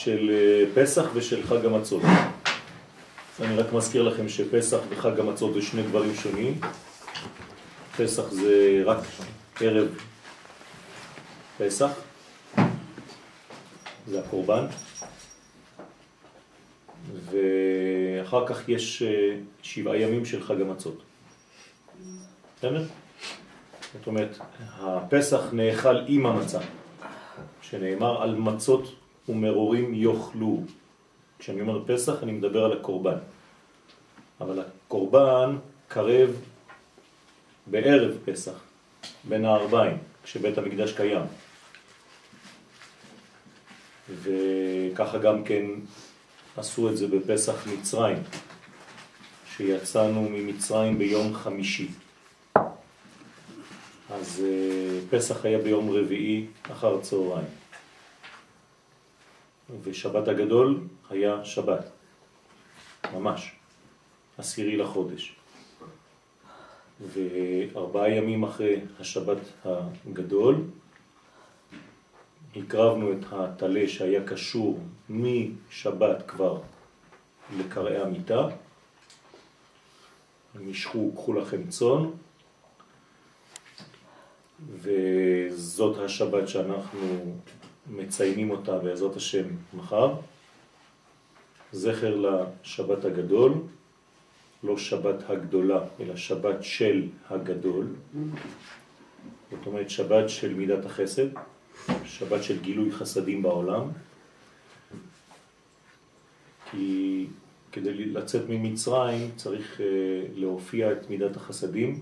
של אה, פסח ושל חג המצות. אני רק מזכיר לכם שפסח וחג המצות זה שני דברים שונים. פסח זה רק ערב פסח, זה הקורבן, ואחר כך יש אה, שבעה ימים של חג המצות. בסדר? זאת אומרת, הפסח נאכל עם המצה, שנאמר על מצות ומרורים יאכלו. כשאני אומר פסח אני מדבר על הקורבן. אבל הקורבן קרב בערב פסח, בין הארבעים, כשבית המקדש קיים. וככה גם כן עשו את זה בפסח מצרים, שיצאנו ממצרים ביום חמישי. אז אה, פסח היה ביום רביעי אחר צהריים. ושבת הגדול היה שבת, ממש, עשירי לחודש. וארבעה ימים אחרי השבת הגדול הקרבנו את התלה שהיה קשור משבת כבר לקראי המיטה, משכו, קחו לכם צאן, וזאת השבת שאנחנו מציינים אותה בעזרת השם מחר. זכר לשבת הגדול, לא שבת הגדולה, אלא שבת של הגדול. זאת אומרת שבת של מידת החסד, שבת של גילוי חסדים בעולם. כי כדי לצאת ממצרים צריך אה, להופיע את מידת החסדים,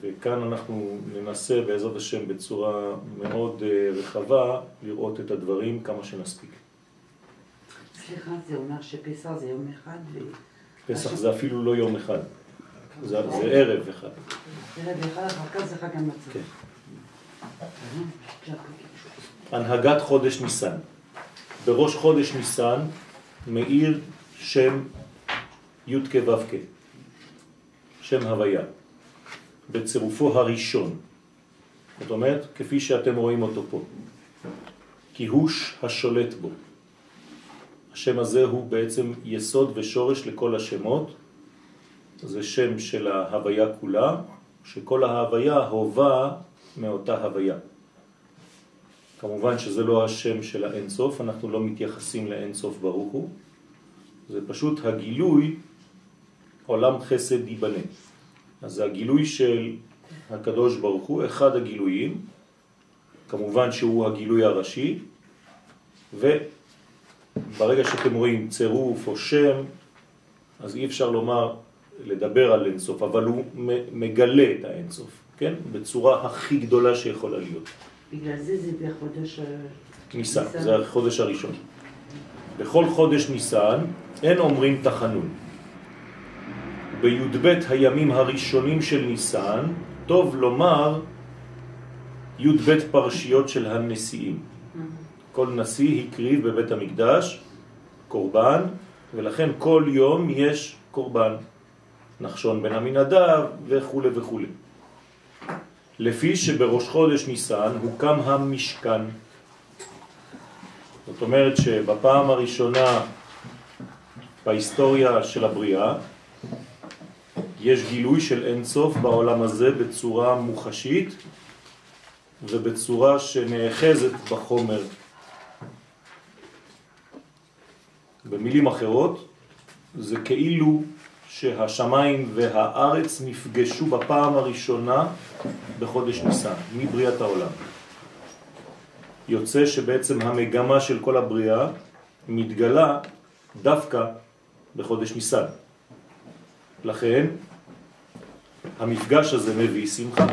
וכאן אנחנו ננסה בעזרת השם בצורה מאוד אה, רחבה לראות את הדברים כמה שנספיק. סליחה, זה אומר שפסח זה יום אחד ו... פסח זה אפילו לא יום אחד, זה, זה ערב אחד. ערב אחד, אחר כך זה חג המצות. כן. הנהגת חודש ניסן. בראש חודש ניסן מאיר שם י' כ', שם הוויה. בצירופו הראשון. זאת אומרת, כפי שאתם רואים אותו פה. כיהוש השולט בו. השם הזה הוא בעצם יסוד ושורש לכל השמות. זה שם של ההוויה כולה, שכל ההוויה הובה מאותה הוויה. כמובן שזה לא השם של האינסוף, אנחנו לא מתייחסים לאינסוף ברוך הוא, זה פשוט הגילוי עולם חסד ייבנה. אז זה הגילוי של הקדוש ברוך הוא, אחד הגילויים, כמובן שהוא הגילוי הראשי, וברגע שאתם רואים צירוף או שם, אז אי אפשר לומר, לדבר על אינסוף, אבל הוא מגלה את האינסוף, כן? בצורה הכי גדולה שיכולה להיות. בגלל זה זה בחודש... ניסן, זה החודש הראשון. בכל חודש ניסן אין אומרים תחנון. בי"ב הימים הראשונים של ניסן, טוב לומר י"ב פרשיות של הנשיאים. כל נשיא הקריב בבית המקדש קורבן, ולכן כל יום יש קורבן. נחשון בן המנדב וכו' וכו'. לפי שבראש חודש ניסן הוקם המשכן. זאת אומרת שבפעם הראשונה בהיסטוריה של הבריאה יש גילוי של אין סוף בעולם הזה בצורה מוחשית ובצורה שנאחזת בחומר. במילים אחרות, זה כאילו שהשמיים והארץ נפגשו בפעם הראשונה בחודש ניסן, מבריאת העולם. יוצא שבעצם המגמה של כל הבריאה מתגלה דווקא בחודש ניסן. לכן המפגש הזה מביא שמחה.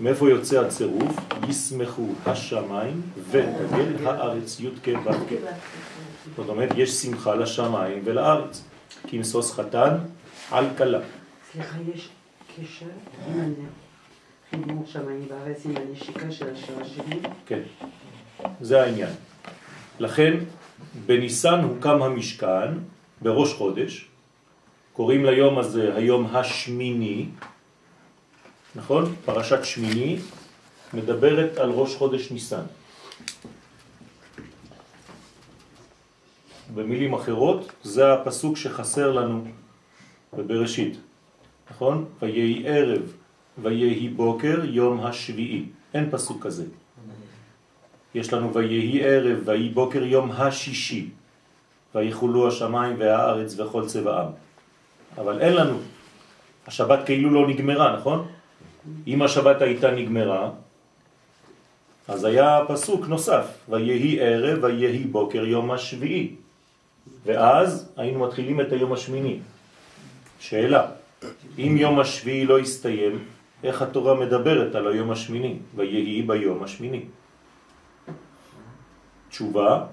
מאיפה יוצא הצירוף? ישמחו השמיים ותגל הארץ י' כ' ו' כ'. זאת אומרת, יש שמחה לשמיים ולארץ. כמסוס חתן על קלה. סליחה, יש קשר עם חיבור שמיים בארץ עם הנשיקה של השרשרים? כן, זה העניין. לכן, בניסן הוקם המשכן בראש חודש, קוראים ליום הזה היום השמיני, נכון? פרשת שמיני מדברת על ראש חודש ניסן. במילים אחרות, זה הפסוק שחסר לנו בבראשית, נכון? ויהי ערב ויהי בוקר יום השביעי. אין פסוק כזה. יש לנו ויהי ערב ויהי בוקר יום השישי. ויחולו השמיים והארץ וכל צבעם. אבל אין לנו. השבת כאילו לא נגמרה, נכון? אם השבת הייתה נגמרה, אז היה פסוק נוסף, ויהי ערב ויהי בוקר יום השביעי. ואז היינו מתחילים את היום השמיני. שאלה, אם יום השביעי לא הסתיים, איך התורה מדברת על היום השמיני? ויהי ביום השמיני. תשובה,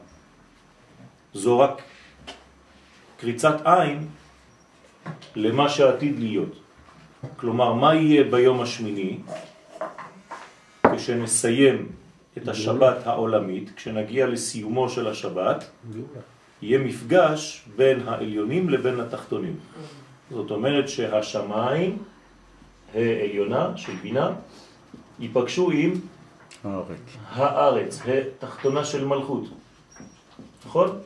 זו רק קריצת עין למה שעתיד להיות. כלומר, מה יהיה ביום השמיני כשנסיים את השבת העולמית, כשנגיע לסיומו של השבת, יהיה מפגש בין העליונים לבין התחתונים. זאת אומרת שהשמיים העליונה של בינה ייפגשו עם הארץ, הארץ התחתונה של מלכות. נכון?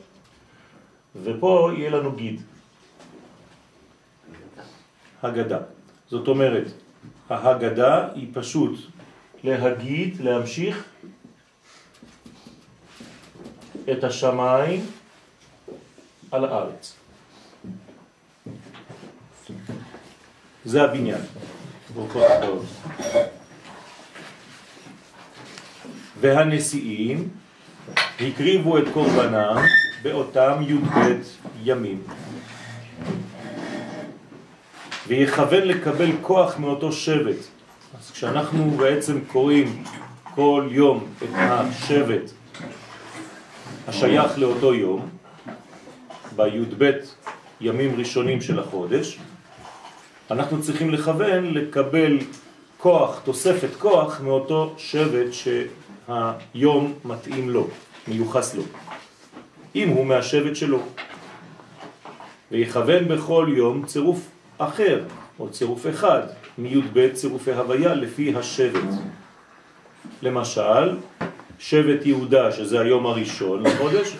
ופה יהיה לנו גיד. הגדה. זאת אומרת, ההגדה היא פשוט להגיד, להמשיך את השמיים על הארץ. זה הבניין. והנשיאים הקריבו את קורבנם באותם י"ב ימים. ויכוון לקבל כוח מאותו שבט. אז כשאנחנו בעצם קוראים כל יום את השבט השייך לאותו יום, בי"ב ימים ראשונים של החודש, אנחנו צריכים לכוון לקבל כוח, תוספת כוח, מאותו שבט שהיום מתאים לו, מיוחס לו, אם הוא מהשבט שלו. ויכוון בכל יום צירוף אחר, או צירוף אחד, מי"ב צירופי הוויה לפי השבט. למשל, שבט יהודה, שזה היום הראשון לחודש,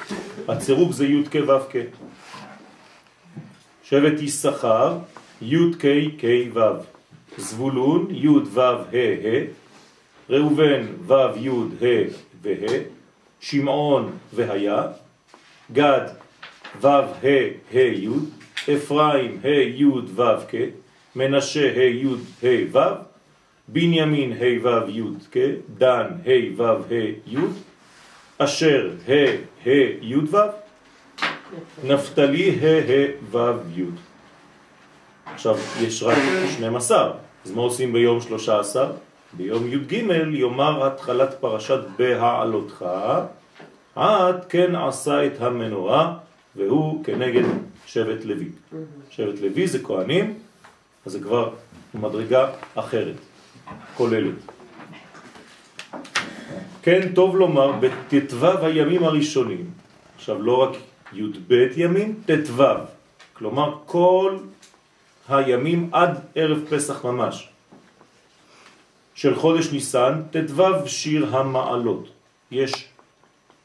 הצירוף זה י' כ' ו' כ'. שבט יששכר, י' כ' כ' ו'. זבולון, י' ו' ה' ה'. ראובן, ו' י' ה' וה'. שמעון והיה. גד, ו' ה' ה' י'. אפרים, ה' י' ו' כ'. מנשה, ה' י' ה' ו'. בנימין ה' ו' י' כ', דן ה' ו' ה' י', אשר ה' ה' י' ו', נפתלי ה' ה' ו' י'. עכשיו, יש רק 12, אז מה עושים ביום 13? ביום י"ג יאמר התחלת פרשת בהעלותך, עד כן עשה את המנורה, והוא כנגד שבט לוי. שבט לוי זה כהנים, אז זה כבר מדרגה אחרת. כוללת. כן, טוב לומר, בט"ו הימים הראשונים, עכשיו לא רק י"ב ימים, ט"ו, כלומר כל הימים עד ערב פסח ממש, של חודש ניסן, ט"ו שיר המעלות. יש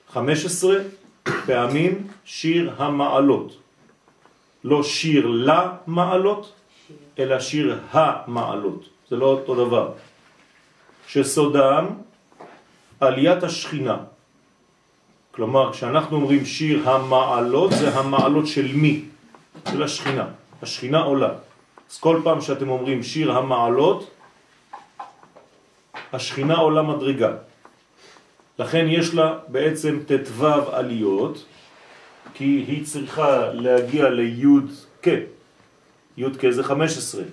15 פעמים שיר המעלות. לא שיר למעלות, אלא שיר המעלות. זה לא אותו דבר. שסודם עליית השכינה. כלומר, כשאנחנו אומרים שיר המעלות, זה המעלות של מי? של השכינה. השכינה עולה. אז כל פעם שאתם אומרים שיר המעלות, השכינה עולה מדרגה. לכן יש לה בעצם ט"ו עליות, כי היא צריכה להגיע ליוד כ. יוד כ זה 15.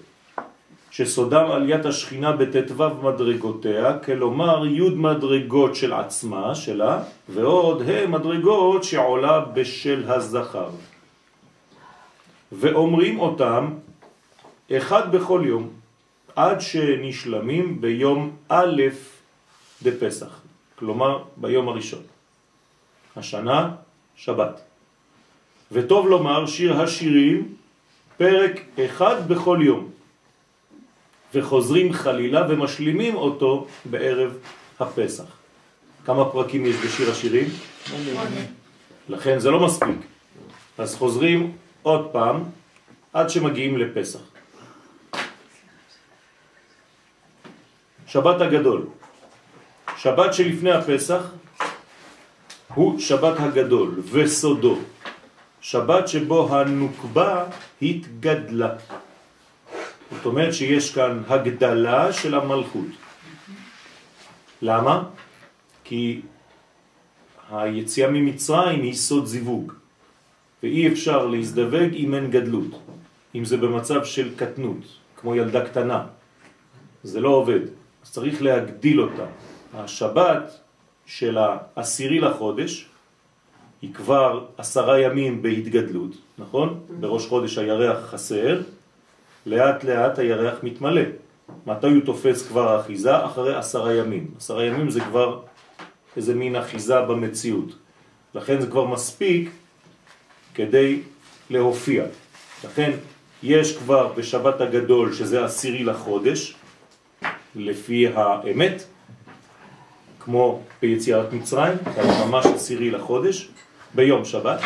שסודם עליית השכינה בט"ו מדרגותיה, כלומר י' מדרגות של עצמה, שלה, ועוד ה' מדרגות שעולה בשל הזכר. ואומרים אותם אחד בכל יום, עד שנשלמים ביום א' דפסח, כלומר ביום הראשון. השנה, שבת. וטוב לומר שיר השירים, פרק אחד בכל יום. וחוזרים חלילה ומשלימים אותו בערב הפסח. כמה פרקים יש בשיר השירים? לכן זה לא מספיק. אז חוזרים עוד פעם עד שמגיעים לפסח. שבת הגדול. שבת שלפני הפסח הוא שבת הגדול וסודו. שבת שבו הנוקבה התגדלה. זאת אומרת שיש כאן הגדלה של המלכות. למה? כי היציאה ממצרים היא סוד זיווג, ואי אפשר להזדווג אם אין גדלות, אם זה במצב של קטנות, כמו ילדה קטנה. זה לא עובד, אז צריך להגדיל אותה. השבת של העשירי לחודש היא כבר עשרה ימים בהתגדלות, נכון? בראש חודש הירח חסר, לאט לאט הירח מתמלא. מתי הוא תופס כבר אחיזה? אחרי עשרה ימים. עשרה ימים זה כבר איזה מין אחיזה במציאות. לכן זה כבר מספיק כדי להופיע. לכן יש כבר בשבת הגדול, שזה עשירי לחודש, לפי האמת, כמו ביציאת מצרים, ממש עשירי לחודש, ביום שבת,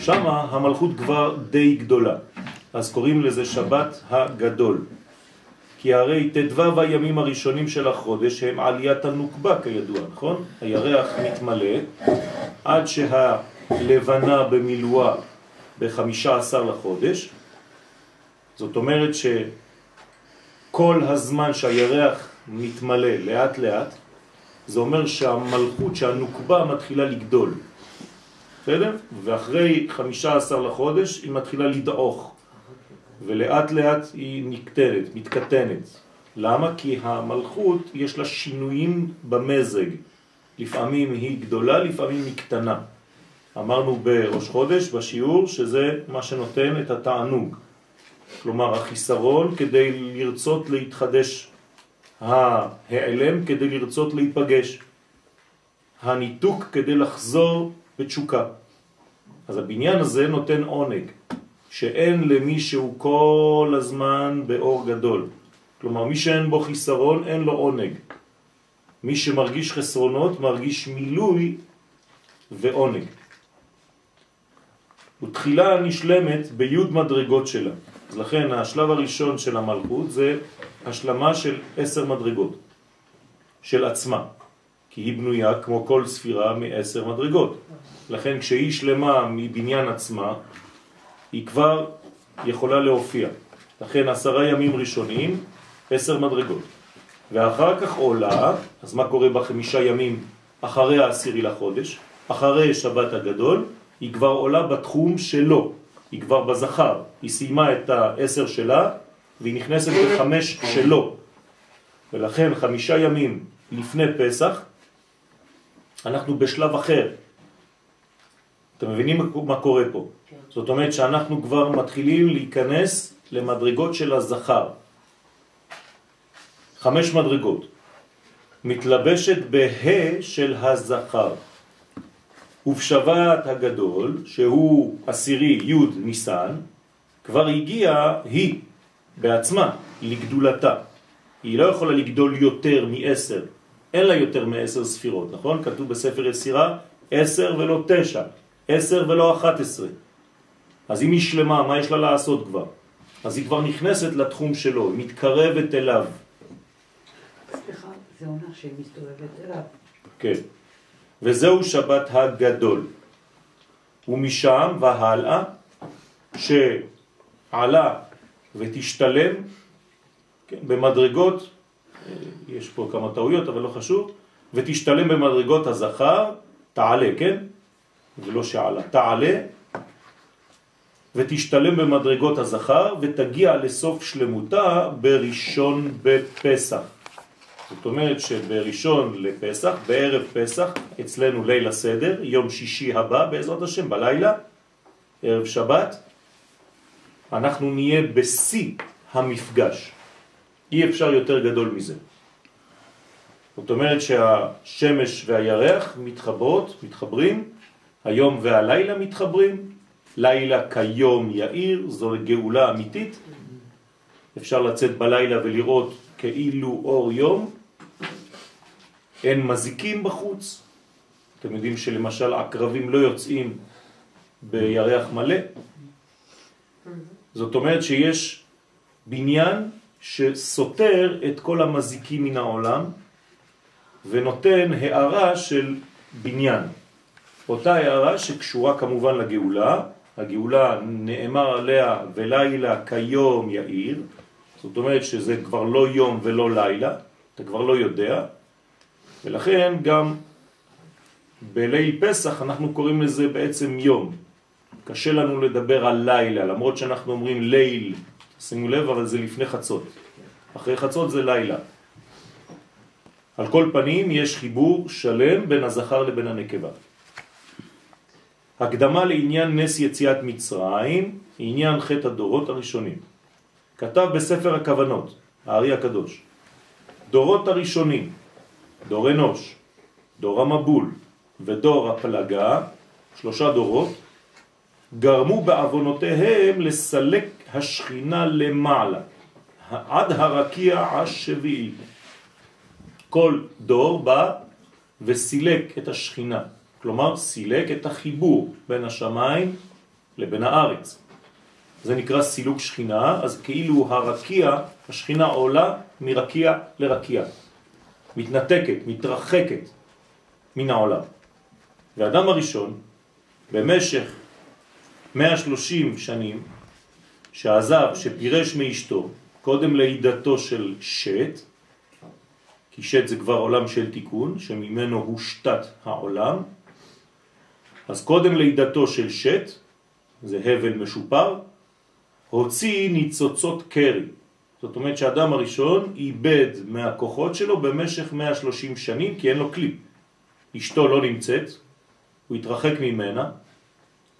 שם המלכות כבר די גדולה, אז קוראים לזה שבת הגדול. כי הרי תדבב הימים הראשונים של החודש הם עליית הנוקבה כידוע, נכון? הירח מתמלא עד שהלבנה במילואה בחמישה עשר לחודש, זאת אומרת שכל הזמן שהירח מתמלא לאט לאט, זה אומר שהמלכות, שהנוקבה מתחילה לגדול. בסדר? ואחרי חמישה עשר לחודש היא מתחילה לדעוך. ולאט לאט היא נקטרת, מתקטנת. למה? כי המלכות יש לה שינויים במזג. לפעמים היא גדולה, לפעמים היא קטנה. אמרנו בראש חודש, בשיעור, שזה מה שנותן את התענוג. כלומר, החיסרון כדי לרצות להתחדש, ההיעלם כדי לרצות להיפגש, הניתוק כדי לחזור בתשוקה. אז הבניין הזה נותן עונג. שאין למי שהוא כל הזמן באור גדול. כלומר, מי שאין בו חיסרון, אין לו עונג. מי שמרגיש חסרונות, מרגיש מילוי ועונג. ותחילה נשלמת ביוד מדרגות שלה. אז לכן השלב הראשון של המלכות זה השלמה של עשר מדרגות של עצמה, כי היא בנויה כמו כל ספירה מעשר מדרגות. לכן כשהיא שלמה מבניין עצמה, היא כבר יכולה להופיע. לכן עשרה ימים ראשונים, עשר מדרגות. ואחר כך עולה, אז מה קורה בחמישה ימים אחרי העשירי לחודש? אחרי שבת הגדול, היא כבר עולה בתחום שלו, היא כבר בזכר, היא סיימה את העשר שלה והיא נכנסת בחמש שלו. ולכן חמישה ימים לפני פסח אנחנו בשלב אחר. אתם מבינים מה קורה פה? זאת אומרת שאנחנו כבר מתחילים להיכנס למדרגות של הזכר. חמש מדרגות. מתלבשת בה' של הזכר. ובשבת הגדול, שהוא עשירי י' ניסן, כבר הגיעה היא בעצמה לגדולתה. היא לא יכולה לגדול יותר מעשר, אין לה יותר מעשר ספירות, נכון? כתוב בספר יסירה עשר ולא תשע, עשר ולא אחת עשרה. אז אם היא שלמה, מה יש לה לעשות כבר? אז היא כבר נכנסת לתחום שלו, היא מתקרבת אליו. סליחה, זה אומר שהיא מסתובבת אליו. כן. וזהו שבת הגדול. ומשם והלאה, שעלה ותשתלם כן, במדרגות, יש פה כמה טעויות אבל לא חשוב, ותשתלם במדרגות הזכר, תעלה, כן? זה לא שעלה, תעלה ותשתלם במדרגות הזכר ותגיע לסוף שלמותה בראשון בפסח. זאת אומרת שבראשון לפסח, בערב פסח, אצלנו ליל הסדר, יום שישי הבא בעזרת השם, בלילה, ערב שבת, אנחנו נהיה בשיא המפגש. אי אפשר יותר גדול מזה. זאת אומרת שהשמש והירח מתחברות, מתחברים, היום והלילה מתחברים, לילה כיום יאיר, זו גאולה אמיתית. אפשר לצאת בלילה ולראות כאילו אור יום. אין מזיקים בחוץ. אתם יודעים שלמשל עקרבים לא יוצאים בירח מלא. זאת אומרת שיש בניין שסותר את כל המזיקים מן העולם ונותן הערה של בניין. אותה הערה שקשורה כמובן לגאולה, הגאולה נאמר עליה ולילה כיום יאיר, זאת אומרת שזה כבר לא יום ולא לילה, אתה כבר לא יודע, ולכן גם בליל פסח אנחנו קוראים לזה בעצם יום. קשה לנו לדבר על לילה, למרות שאנחנו אומרים ליל, שימו לב, אבל זה לפני חצות. אחרי חצות זה לילה. על כל פנים יש חיבור שלם בין הזכר לבין הנקבה. הקדמה לעניין נס יציאת מצרים, עניין חטא הדורות הראשונים. כתב בספר הכוונות, הארי הקדוש, דורות הראשונים, דור אנוש, דור המבול ודור הפלגה, שלושה דורות, גרמו בעוונותיהם לסלק השכינה למעלה, עד הרקיע השביעי. כל דור בא וסילק את השכינה, כלומר סילק את החיבור בין השמיים לבין הארץ. זה נקרא סילוק שכינה, אז כאילו הרקיע, השכינה עולה מרקיע לרקיע, מתנתקת, מתרחקת מן העולם. והאדם הראשון, במשך 130 שנים, שעזב, שפירש מאשתו, קודם לידתו של שט, כי שט זה כבר עולם של תיקון, שממנו הושתת העולם, אז קודם לידתו של שט, זה הבל משופר, הוציא ניצוצות קרי. זאת אומרת שהאדם הראשון איבד מהכוחות שלו במשך 130 שנים, כי אין לו כלי. אשתו לא נמצאת, הוא התרחק ממנה,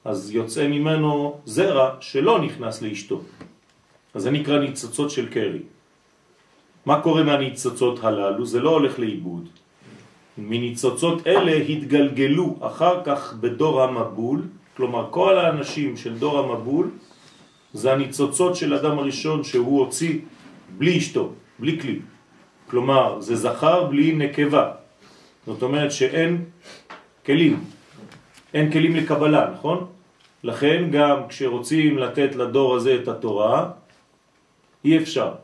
אז יוצא ממנו זרע שלא נכנס לאשתו. אז זה נקרא ניצוצות של קרי. מה קורה מהניצוצות הללו? זה לא הולך לאיבוד. מניצוצות אלה התגלגלו אחר כך בדור המבול, כלומר כל האנשים של דור המבול זה הניצוצות של אדם הראשון שהוא הוציא בלי אשתו, בלי כלי. כלומר, זה זכר בלי נקבה. זאת אומרת שאין כלים, אין כלים לקבלה, נכון? לכן גם כשרוצים לתת לדור הזה את התורה, אי אפשר,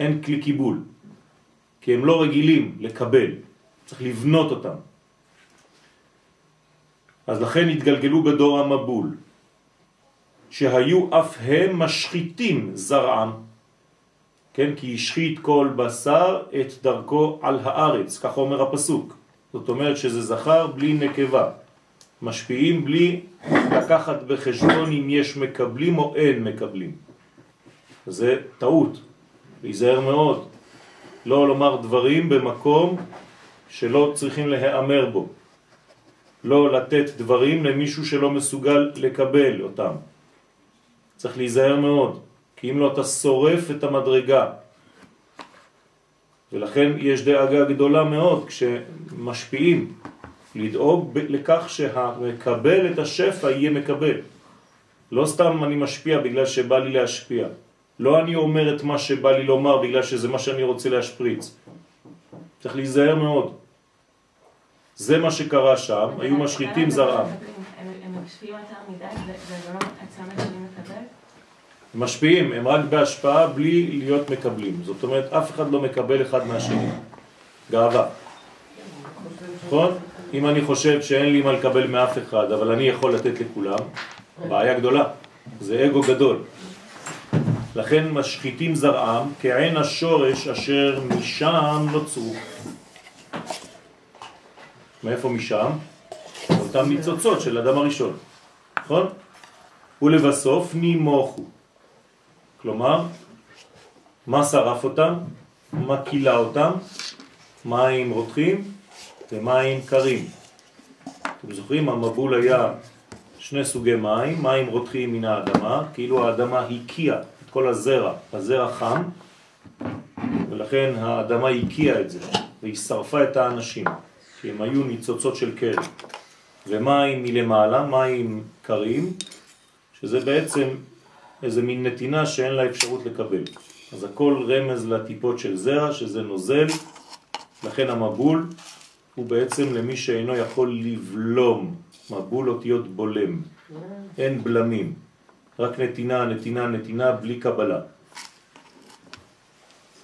אין כלי קיבול, כי הם לא רגילים לקבל, צריך לבנות אותם. אז לכן התגלגלו בדור המבול, שהיו אף הם משחיתים זרעם, כן, כי השחית כל בשר את דרכו על הארץ, כך אומר הפסוק. זאת אומרת שזה זכר בלי נקבה, משפיעים בלי לקחת בחשבון אם יש מקבלים או אין מקבלים. זה טעות, להיזהר מאוד, לא לומר דברים במקום שלא צריכים להיאמר בו, לא לתת דברים למישהו שלא מסוגל לקבל אותם. צריך להיזהר מאוד, כי אם לא אתה שורף את המדרגה. ולכן יש דאגה גדולה מאוד כשמשפיעים, לדאוג לכך שהמקבל את השפע יהיה מקבל. לא סתם אני משפיע בגלל שבא לי להשפיע. לא אני אומר את מה שבא לי לומר בגלל שזה מה שאני רוצה להשפריץ. צריך להיזהר מאוד. זה מה שקרה שם, היו משחיתים זרעם. הם משפיעים יותר מדי, לא הם רק בהשפעה בלי להיות מקבלים. זאת אומרת, אף אחד לא מקבל אחד מהשני. גאווה. נכון? אם אני חושב שאין לי מה לקבל מאף אחד, אבל אני יכול לתת לכולם, בעיה גדולה. זה אגו גדול. לכן משחיתים זרעם כעין השורש אשר משם נוצרו. מאיפה משם? אותם ניצוצות של אדם הראשון, נכון? ולבסוף נימוכו. כלומר, מה שרף אותם? מה קילה אותם? מים רותחים ומים קרים. אתם זוכרים, המבול היה שני סוגי מים, מים רותחים מן האדמה, כאילו האדמה הקיאה את כל הזרע, הזרע חם, ולכן האדמה הקיאה את זה, והיא שרפה את האנשים, כי הם היו ניצוצות של קרי. ומים מלמעלה, מים קרים, שזה בעצם איזה מין נתינה שאין לה אפשרות לקבל. אז הכל רמז לטיפות של זרע, שזה נוזל, לכן המבול הוא בעצם למי שאינו יכול לבלום, מבול אותיות בולם, אין בלמים, רק נתינה, נתינה, נתינה, בלי קבלה.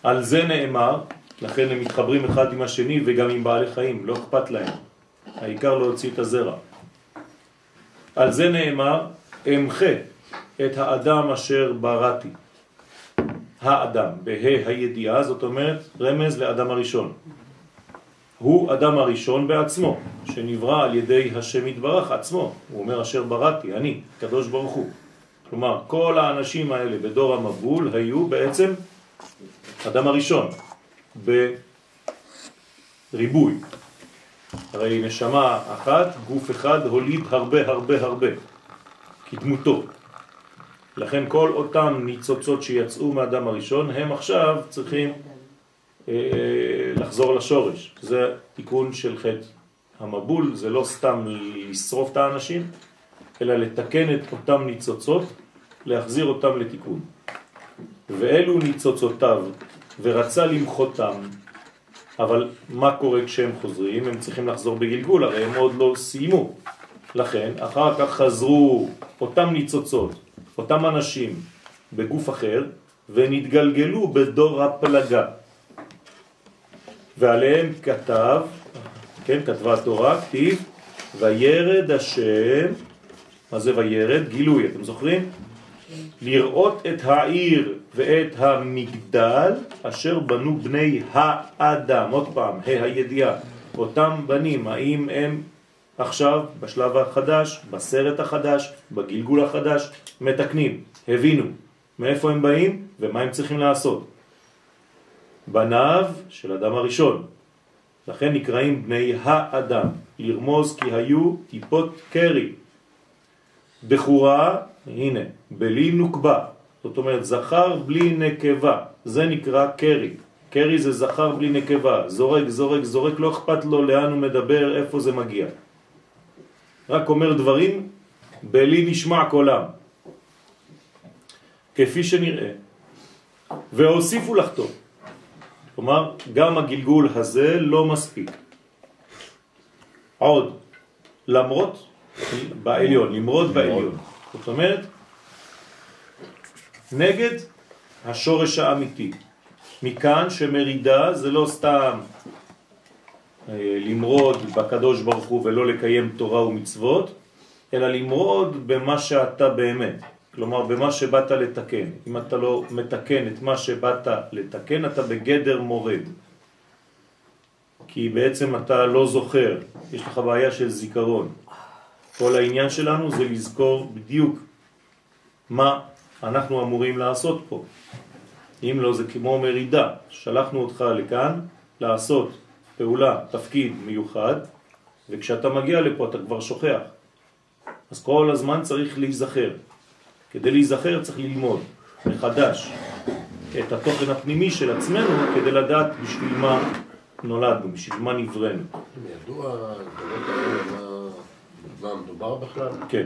על זה נאמר, לכן הם מתחברים אחד עם השני וגם עם בעלי חיים, לא אכפת להם. העיקר להוציא את הזרע. על זה נאמר, אמחה את האדם אשר בראתי. האדם, בה הידיעה, זאת אומרת רמז לאדם הראשון. הוא אדם הראשון בעצמו, שנברא על ידי השם יתברך עצמו. הוא אומר אשר בראתי, אני, קדוש ברוך הוא. כלומר, כל האנשים האלה בדור המבול היו בעצם אדם הראשון, בריבוי. הרי נשמה אחת, גוף אחד, הוליד הרבה הרבה הרבה, כדמותו. לכן כל אותם ניצוצות שיצאו מהאדם הראשון, הם עכשיו צריכים לחזור לשורש. זה תיקון של חטא המבול, זה לא סתם לשרוף את האנשים, אלא לתקן את אותם ניצוצות, להחזיר אותם לתיקון. ואלו ניצוצותיו, ורצה למחותם, אבל מה קורה כשהם חוזרים? הם צריכים לחזור בגלגול, הרי הם עוד לא סיימו. לכן, אחר כך חזרו אותם ניצוצות, אותם אנשים, בגוף אחר, ונתגלגלו בדור הפלגה. ועליהם כתב, כן, כתבה התורה, כתיב, וירד השם, מה זה וירד? גילוי, אתם זוכרים? לראות את העיר ואת המגדל אשר בנו בני האדם, עוד פעם, ה' הידיעה, אותם בנים, האם הם עכשיו בשלב החדש, בסרט החדש, בגלגול החדש, מתקנים, הבינו מאיפה הם באים ומה הם צריכים לעשות. בניו של אדם הראשון, לכן נקראים בני האדם, לרמוז כי היו טיפות קרי. בחורה, הנה, בלי נוקבה, זאת אומרת זכר בלי נקבה, זה נקרא קרי. קרי זה זכר בלי נקבה, זורק, זורק, זורק, לא אכפת לו לאן הוא מדבר, איפה זה מגיע. רק אומר דברים בלי נשמע קולם, כפי שנראה. והוסיפו לחתום. כלומר, גם הגלגול הזה לא מספיק. עוד, למרות בעליון, למרות בעליון. זאת אומרת, נגד השורש האמיתי. מכאן שמרידה זה לא סתם אה, למרוד בקדוש ברוך הוא ולא לקיים תורה ומצוות, אלא למרוד במה שאתה באמת, כלומר במה שבאת לתקן. אם אתה לא מתקן את מה שבאת לתקן, אתה בגדר מורד. כי בעצם אתה לא זוכר, יש לך בעיה של זיכרון. כל העניין שלנו זה לזכור בדיוק מה אנחנו אמורים לעשות פה. אם לא, זה כמו מרידה. שלחנו אותך לכאן לעשות פעולה, תפקיד מיוחד, וכשאתה מגיע לפה אתה כבר שוכח. אז כל הזמן צריך להיזכר. כדי להיזכר צריך ללמוד מחדש את התוכן הפנימי של עצמנו כדי לדעת בשביל מה נולדנו, בשביל מה נבראנו. ידוע הדברים האלה מה מדובר בכלל? כן.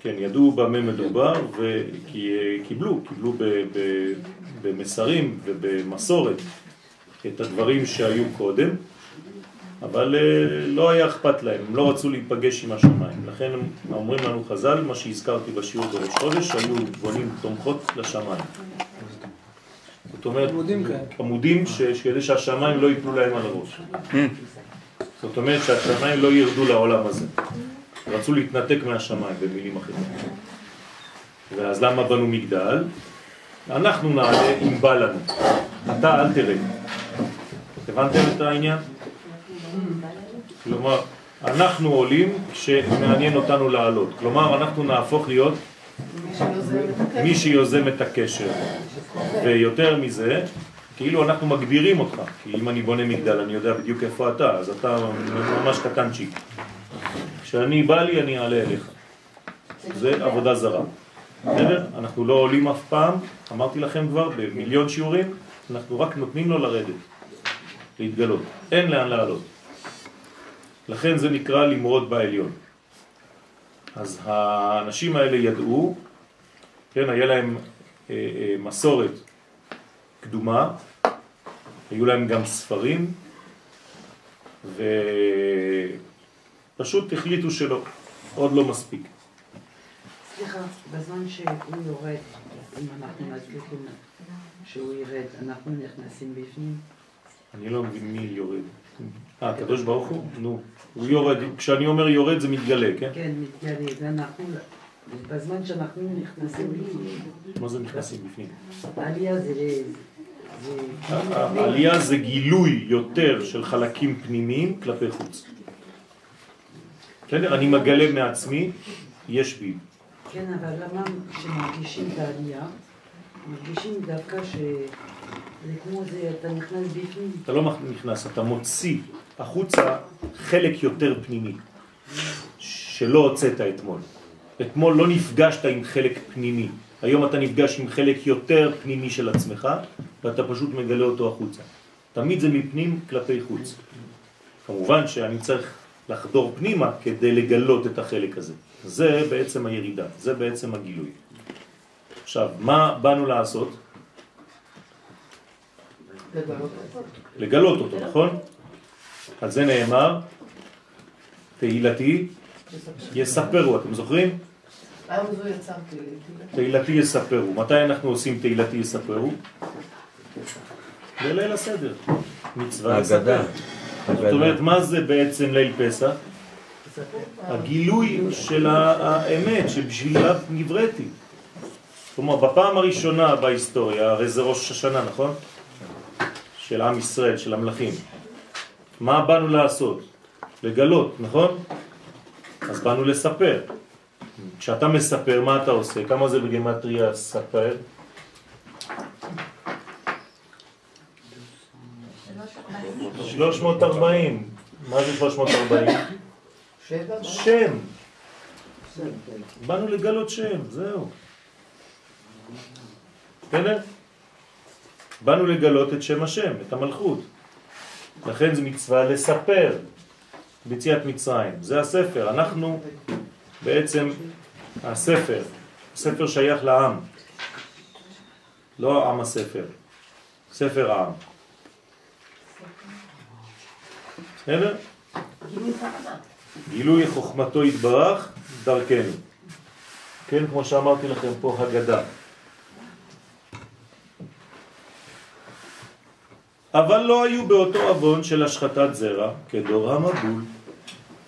כן, ידעו במה מדובר וכי קיבלו, קיבלו במסרים ובמסורת את הדברים שהיו קודם, אבל אה, לא היה אכפת להם, הם לא רצו להיפגש עם השמיים. לכן אומרים לנו חז"ל, מה שהזכרתי בשיעור בראש חודש, היו בונים תומכות לשמיים. זאת אומרת, עמודים כדי שהשמיים לא ייפלו להם על הראש. זאת אומרת שהשמיים לא ירדו לעולם הזה. רצו להתנתק מהשמיים, במילים אחרות. ואז למה בנו מגדל? אנחנו נעלה אם בא לנו. אתה אל תרד. הבנתם את העניין? כלומר, אנחנו עולים כשמעניין אותנו לעלות. כלומר, אנחנו נהפוך להיות מי שיוזם את הקשר. ויותר מזה, כאילו אנחנו מגבירים אותך. כי אם אני בונה מגדל, אני יודע בדיוק איפה אתה, אז אתה ממש קטנצ'יק. כשאני בא לי, אני אעלה אליך. זה עבודה זרה. בסדר? אנחנו לא עולים אף פעם, אמרתי לכם כבר במיליון שיעורים, אנחנו רק נותנים לו לרדת, להתגלות. אין לאן לעלות. לכן זה נקרא למרוד בעליון. אז האנשים האלה ידעו, כן, היה להם אה, אה, מסורת קדומה, היו להם גם ספרים, ופשוט החליטו שלא, עוד לא מספיק. סליחה, בזמן שהוא יורד, אם אנחנו מדליקים שהוא ירד, אנחנו נכנסים בפנים? אני לא מבין מי יורד. אה, הקדוש ברוך הוא? נו. הוא יורד, כשאני אומר יורד זה מתגלה, כן? כן, מתגלה, ואנחנו, בזמן שאנחנו נכנסים בפנים, מה זה נכנסים בפנים? העלייה זה... זה- העלייה זה גילוי יותר של חלקים פנימיים כלפי חוץ. בסדר? אני מגלה מעצמי, יש בי. כן, אבל למה כשמרגישים את העלייה, מרגישים דווקא שזה כמו זה, אתה נכנס בפנים? אתה לא נכנס, אתה מוציא החוצה חלק יותר פנימי, שלא הוצאת אתמול. אתמול לא נפגשת עם חלק פנימי, היום אתה נפגש עם חלק יותר פנימי של עצמך, ואתה פשוט מגלה אותו החוצה. תמיד זה מפנים כלפי חוץ. כמובן שאני צריך לחדור פנימה כדי לגלות את החלק הזה. זה בעצם הירידה, זה בעצם הגילוי. עכשיו, מה באנו לעשות? לגלות אותו, נכון? על זה נאמר, תהילתי יספרו, אתם זוכרים? תהילתי יספרו. מתי אנחנו עושים תהילתי יספרו? בליל הסדר. מצווה. לספר. זאת אומרת, מה זה בעצם ליל פסח? הגילוי של האמת שבשבילה נבראתי. כלומר, בפעם הראשונה בהיסטוריה, הרי זה ראש השנה, נכון? של עם ישראל, של המלכים. מה באנו לעשות? לגלות, נכון? אז באנו לספר. כשאתה מספר, מה אתה עושה? כמה זה בגמטריה ספר? 340. מה זה 340? שבע? שם. באנו לגלות שם, זהו. בסדר? באנו לגלות את שם השם, את המלכות. לכן זה מצווה לספר ביציאת מצרים. זה הספר. אנחנו בעצם הספר. הספר שייך לעם. לא עם הספר. ספר העם. בסדר? גילוי חוכמתו יתברך דרכנו. כן, כמו שאמרתי לכם פה, הגדה. אבל לא היו באותו אבון של השחטת זרע כדור המבול.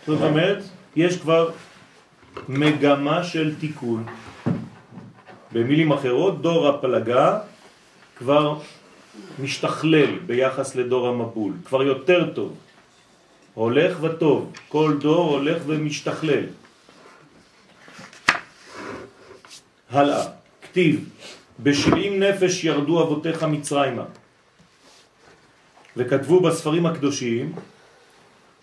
זאת אומרת, יש כבר מגמה של תיקון. במילים אחרות, דור הפלגה כבר משתכלל ביחס לדור המבול, כבר יותר טוב. הולך וטוב, כל דור הולך ומשתכלל. הלאה, כתיב, בשבעים נפש ירדו אבותיך מצרימה, וכתבו בספרים הקדושים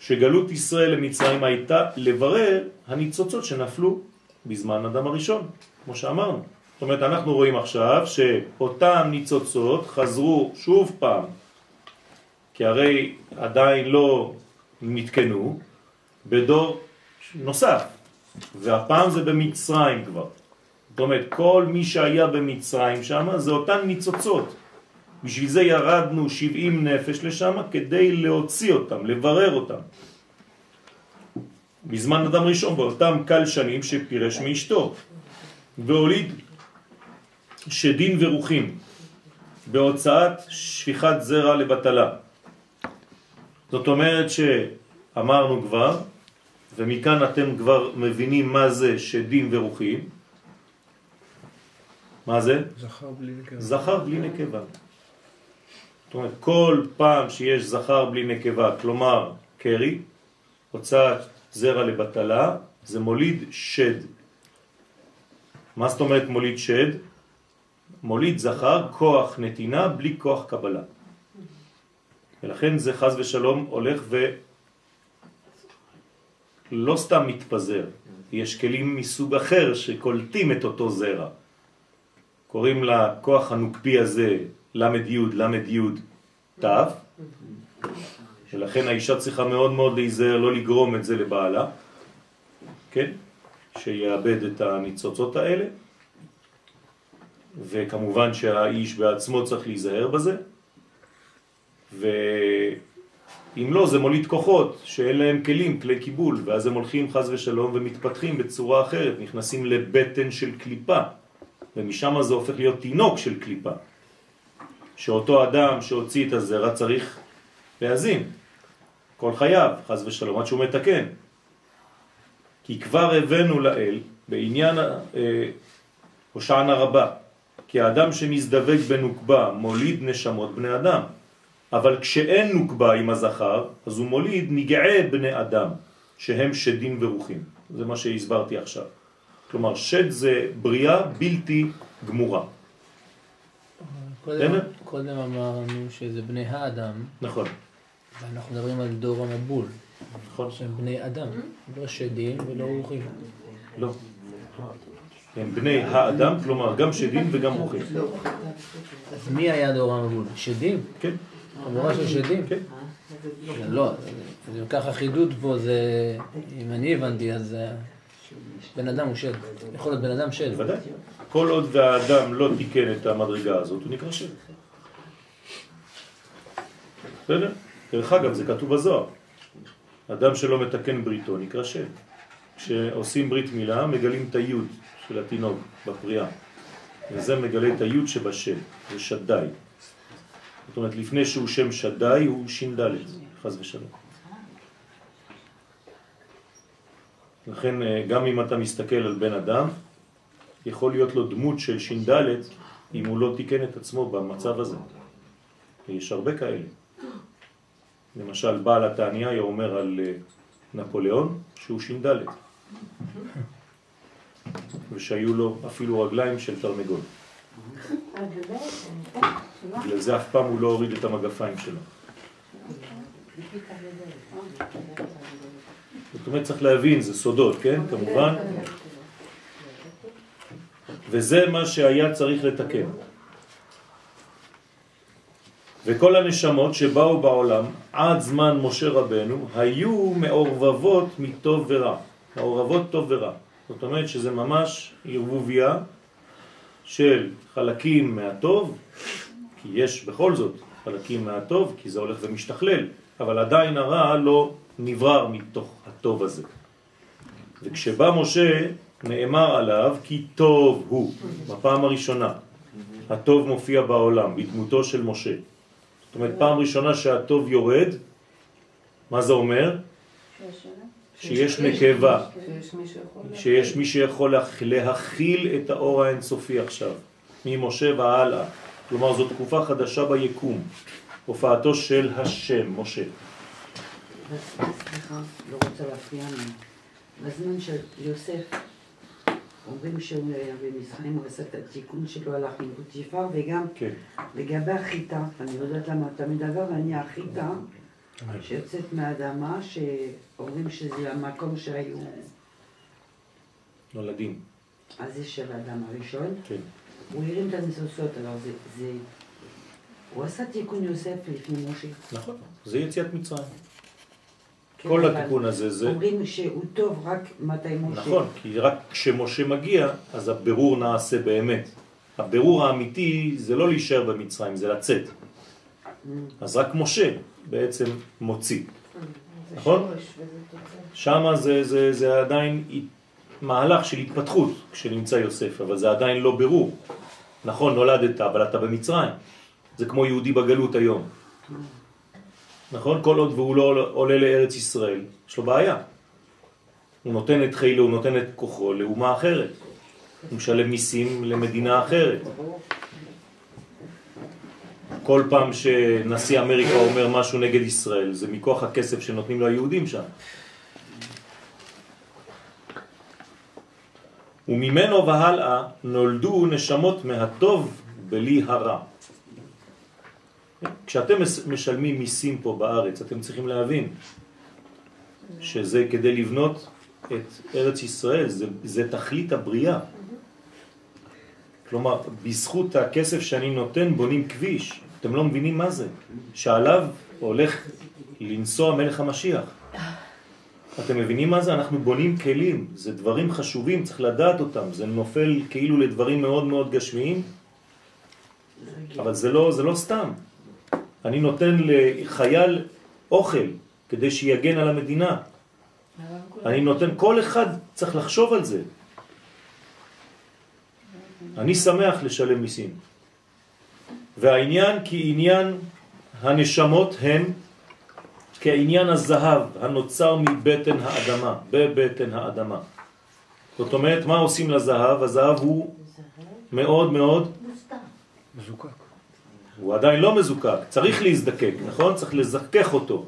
שגלות ישראל למצרים הייתה לברר הניצוצות שנפלו בזמן אדם הראשון, כמו שאמרנו. זאת אומרת, אנחנו רואים עכשיו שאותם ניצוצות חזרו שוב פעם, כי הרי עדיין לא נתקנו, בדור נוסף, והפעם זה במצרים כבר. זאת אומרת, כל מי שהיה במצרים שם זה אותן ניצוצות. בשביל זה ירדנו 70 נפש לשם כדי להוציא אותם, לברר אותם. בזמן אדם ראשון, באותם קל שנים שפירש מאשתו, והוליד שדין ורוחים בהוצאת שפיכת זרע לבטלה. זאת אומרת שאמרנו כבר, ומכאן אתם כבר מבינים מה זה שדין ורוחים. מה זה? זכר בלי נקבה. זכר בלי נקבה. אומרת, כל פעם שיש זכר בלי נקבה, כלומר קרי, הוצאת זרע לבטלה, זה מוליד שד. מה זאת אומרת מוליד שד? מוליד זכר כוח נתינה בלי כוח קבלה. ולכן זה חז ושלום הולך ולא סתם מתפזר. יש כלים מסוג אחר שקולטים את אותו זרע. קוראים לכוח הנוקבי הזה למד י' למד י' ת', ולכן האישה צריכה מאוד מאוד להיזהר לא לגרום את זה לבעלה, כן? שיאבד את הניצוצות האלה, וכמובן שהאיש בעצמו צריך להיזהר בזה, אם לא, זה מוליד כוחות שאין להם כלים, כלי קיבול, ואז הם הולכים חז ושלום ומתפתחים בצורה אחרת, נכנסים לבטן של קליפה, ומשם זה הופך להיות תינוק של קליפה. שאותו אדם שהוציא את הזרע צריך להזין כל חייו, חז ושלום, עד שהוא מתקן. כי כבר הבאנו לאל בעניין אה, הושענה רבה, כי האדם שמזדבק בנוקבה מוליד נשמות בני אדם. אבל כשאין נוקבה עם הזכר, אז הוא מוליד נגעי בני אדם, שהם שדים ורוחים. זה מה שהסברתי עכשיו. כלומר, שד זה בריאה בלתי גמורה. קודם? קודם אמרנו שזה בני האדם, נכון, ואנחנו מדברים על דור המבול, נכון. שהם בני אדם, לא שדים ולא רוחים. לא. הם בני האדם, כלומר גם שדים וגם רוחים. אז מי היה דור המבול? שדים? כן, חבורה של שדים? כן. לא, אם ככה חידוד פה זה, אם אני הבנתי, אז אה, בן אדם הוא שד. יכול להיות בן אדם שד. בוודאי. כל עוד והאדם לא תיקן את המדרגה הזאת, הוא נקרא שד. בסדר? דרך אגב, זה כתוב בזוהר. אדם שלא מתקן בריתו נקרא שד. כשעושים ברית מילה, מגלים את היוד של התינוק בפריאה. וזה מגלה את היוד שבשד, זה שדאי. זאת אומרת, לפני שהוא שם שדאי, הוא ש"ד, חז ושלום. לכן, אה, גם אם אתה מסתכל על בן אדם, יכול להיות לו דמות של ש"ד אם הוא לא תיקן את עצמו במצב הזה. ויש הרבה כאלה. למשל, בעל התעניה היה אומר על אה, נפוליאון שהוא ש"ד, ושהיו לו אפילו רגליים של תרנגול. בגלל זה אף פעם הוא לא הוריד את המגפיים שלו. זאת אומרת, צריך להבין, זה סודות, כן? כמובן. וזה מה שהיה צריך לתקן. וכל הנשמות שבאו בעולם עד זמן משה רבנו היו מעורבבות מטוב ורע. מעורבות טוב ורע. זאת אומרת שזה ממש ערבוביה של חלקים מהטוב, כי יש בכל זאת חלקים מהטוב, כי זה הולך ומשתכלל, אבל עדיין הרע לא נברר מתוך הטוב הזה. וכשבא משה נאמר עליו כי טוב הוא, בפעם הראשונה. הטוב מופיע בעולם, בדמותו של משה. זאת אומרת, פעם ראשונה שהטוב יורד, מה זה אומר? שיש נקבה, שיש מי שיכול... להכיל את האור האינסופי עכשיו, ממשה והלאה. כלומר, זו תקופה חדשה ביקום, הופעתו של השם, משה. סליחה, לא רוצה להפריע לי. בזמן של יוסף, אומרים שהוא היה במצרים, הוא עשה את התיקון שלו, הלך עם פוטיפר, וגם כן, לגבי החיטה, אני לא יודעת למה אתה מדבר, ואני החיטה שיוצאת מהאדמה, שאומרים שזה המקום שהיו, נולדים, אז זה של האדם הראשון, כן. הוא הרים את המסוסות, אבל זה, זה... הוא עשה תיקון יוסף לפני משה. נכון, זה יציאת מצרים. כן, כל התיקון הזה זה... אומרים שהוא טוב רק מתי משה. נכון, כי רק כשמשה מגיע, אז הבירור נעשה באמת. הבירור האמיתי זה לא להישאר במצרים, זה לצאת. Mm. אז רק משה בעצם מוציא. זה נכון? שמה זה, זה, זה עדיין מהלך של התפתחות כשנמצא יוסף, אבל זה עדיין לא בירור. נכון, נולדת, אבל אתה במצרים. זה כמו יהודי בגלות היום. נכון? כל עוד והוא לא עולה לארץ ישראל, יש לו בעיה. הוא נותן את חילו, הוא נותן את כוחו לאומה אחרת. הוא משלם מיסים למדינה אחרת. כל פעם שנשיא אמריקה אומר משהו נגד ישראל, זה מכוח הכסף שנותנים ליהודים שם. וממנו והלאה נולדו נשמות מהטוב בלי הרע. כשאתם משלמים מיסים פה בארץ, אתם צריכים להבין שזה כדי לבנות את ארץ ישראל, זה, זה תכלית הבריאה. כלומר, בזכות הכסף שאני נותן בונים כביש. אתם לא מבינים מה זה. שעליו הולך לנסוע מלך המשיח. אתם מבינים מה זה? אנחנו בונים כלים, זה דברים חשובים, צריך לדעת אותם, זה נופל כאילו לדברים מאוד מאוד גשמיים, אבל זה לא, זה לא סתם. אני נותן לחייל אוכל, כדי שיגן על המדינה. אני נותן, כל אחד צריך לחשוב על זה. אני שמח לשלם מיסים. והעניין כי עניין הנשמות הם כעניין הזהב הנוצר מבטן האדמה, בבטן האדמה. זאת אומרת, מה עושים לזהב? הזהב הוא מאוד מאוד מזוקק. הוא עדיין לא מזוקק, צריך להזדקק, נכון? צריך לזכך אותו.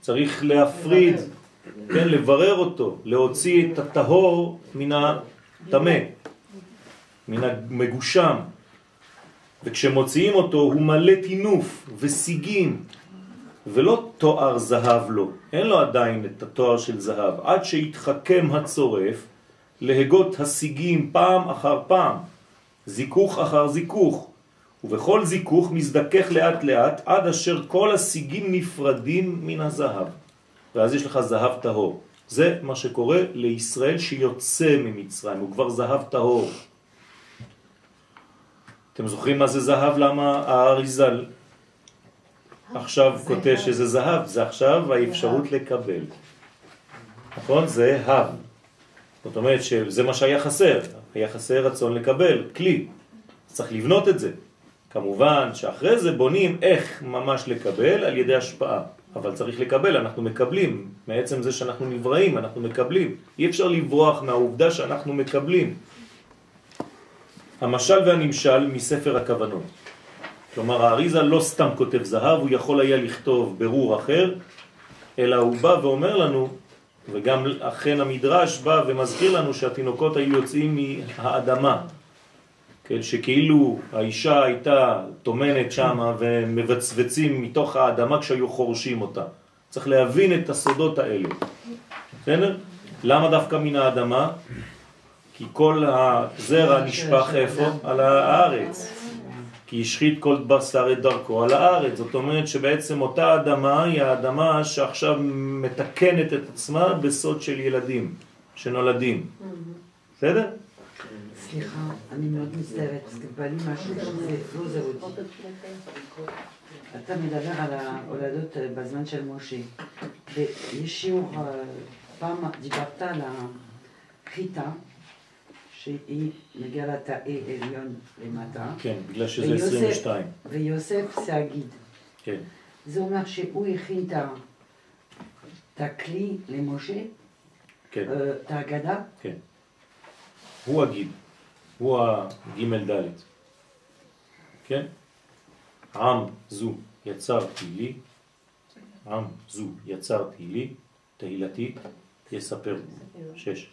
צריך להפריד, כן, לברר אותו, להוציא את הטהור מן הטמא, מן המגושם. וכשמוציאים אותו הוא מלא תינוף וסיגים, ולא תואר זהב לו, אין לו עדיין את התואר של זהב, עד שיתחכם הצורף להגות הסיגים פעם אחר פעם, זיכוך אחר זיכוך, ובכל זיכוך מזדכך לאט לאט עד אשר כל הסיגים נפרדים מן הזהב. ואז יש לך זהב טהור. זה מה שקורה לישראל שיוצא ממצרים, הוא כבר זהב טהור. אתם זוכרים מה זה זהב? למה האריזל עכשיו כותב שזה זהב? זה עכשיו האפשרות לקבל. נכון? זה הב. זאת אומרת שזה מה שהיה חסר. היה חסר רצון לקבל, כלי. צריך לבנות את זה. כמובן שאחרי זה בונים איך ממש לקבל על ידי השפעה. אבל צריך לקבל, אנחנו מקבלים. מעצם זה שאנחנו נבראים, אנחנו מקבלים. אי אפשר לברוח מהעובדה שאנחנו מקבלים. המשל והנמשל מספר הכוונות. כלומר, האריזה לא סתם כותב זהב, הוא יכול היה לכתוב ברור אחר, אלא הוא בא ואומר לנו, וגם אכן המדרש בא ומזכיר לנו שהתינוקות היו יוצאים מהאדמה, כן, שכאילו האישה הייתה תומנת שם ומבצבצים מתוך האדמה כשהיו חורשים אותה. צריך להבין את הסודות האלה. בסדר? למה דווקא מן האדמה? כי כל הזרע נשפך איפה? על הארץ. כי השחית כל בשר את דרכו על הארץ. זאת אומרת שבעצם אותה אדמה היא האדמה שעכשיו מתקנת את עצמה בסוד של ילדים שנולדים. בסדר? סליחה, אני מאוד מצטערת, בא לי משהו שזה לא זה אותי. אתה מדבר על ההולדות אה, בזמן של משה, ויש שיעור, אה, פעם דיברת על החיטה, שהיא מגיעה לתאי עליון למטה. כן, בגלל שזה ויוסף- 22. ויוסף זה הגיד. כן. זה אומר שהוא הכין את הכלי למשה, כן, אה, את ההגדה, כן. הוא הגיד, הוא הג' ד', כן? עם זו יצרתי לי, עם זו יצרתי לי, תהילתי יספר. שש.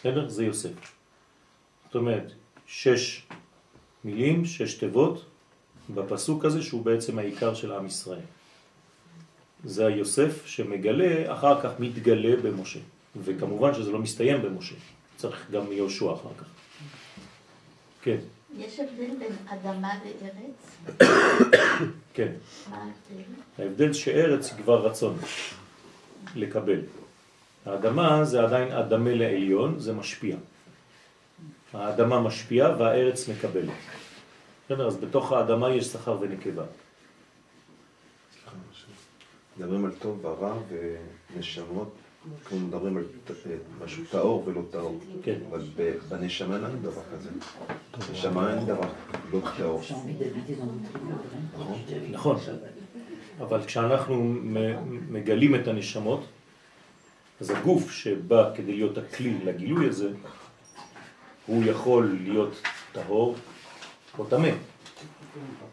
בסדר? זה יוסף. זאת אומרת, שש מילים, שש תיבות, בפסוק הזה שהוא בעצם העיקר של עם ישראל. זה היוסף שמגלה, אחר כך מתגלה במשה. וכמובן שזה לא מסתיים במשה, צריך גם יהושע אחר כך. כן, יש הבדל בין אדמה לארץ? כן. מה ההבדל? ההבדל שארץ היא כבר רצון לקבל. האדמה זה עדיין אדמה לעליון, זה משפיע. האדמה משפיעה והארץ מקבלת. בסדר? אז בתוך האדמה יש שכר ונקבה. מדברים על טוב ורע ונשמות, כאילו מדברים על ט- משהו טהור ולא טהור. כן. אבל בנשמה אין דבר כזה. בנשמה אין דבר לא טהור. נכון? אבל כשאנחנו מגלים את הנשמות, אז הגוף שבא כדי להיות הכלי לגילוי הזה, הוא יכול להיות טהור או טמא.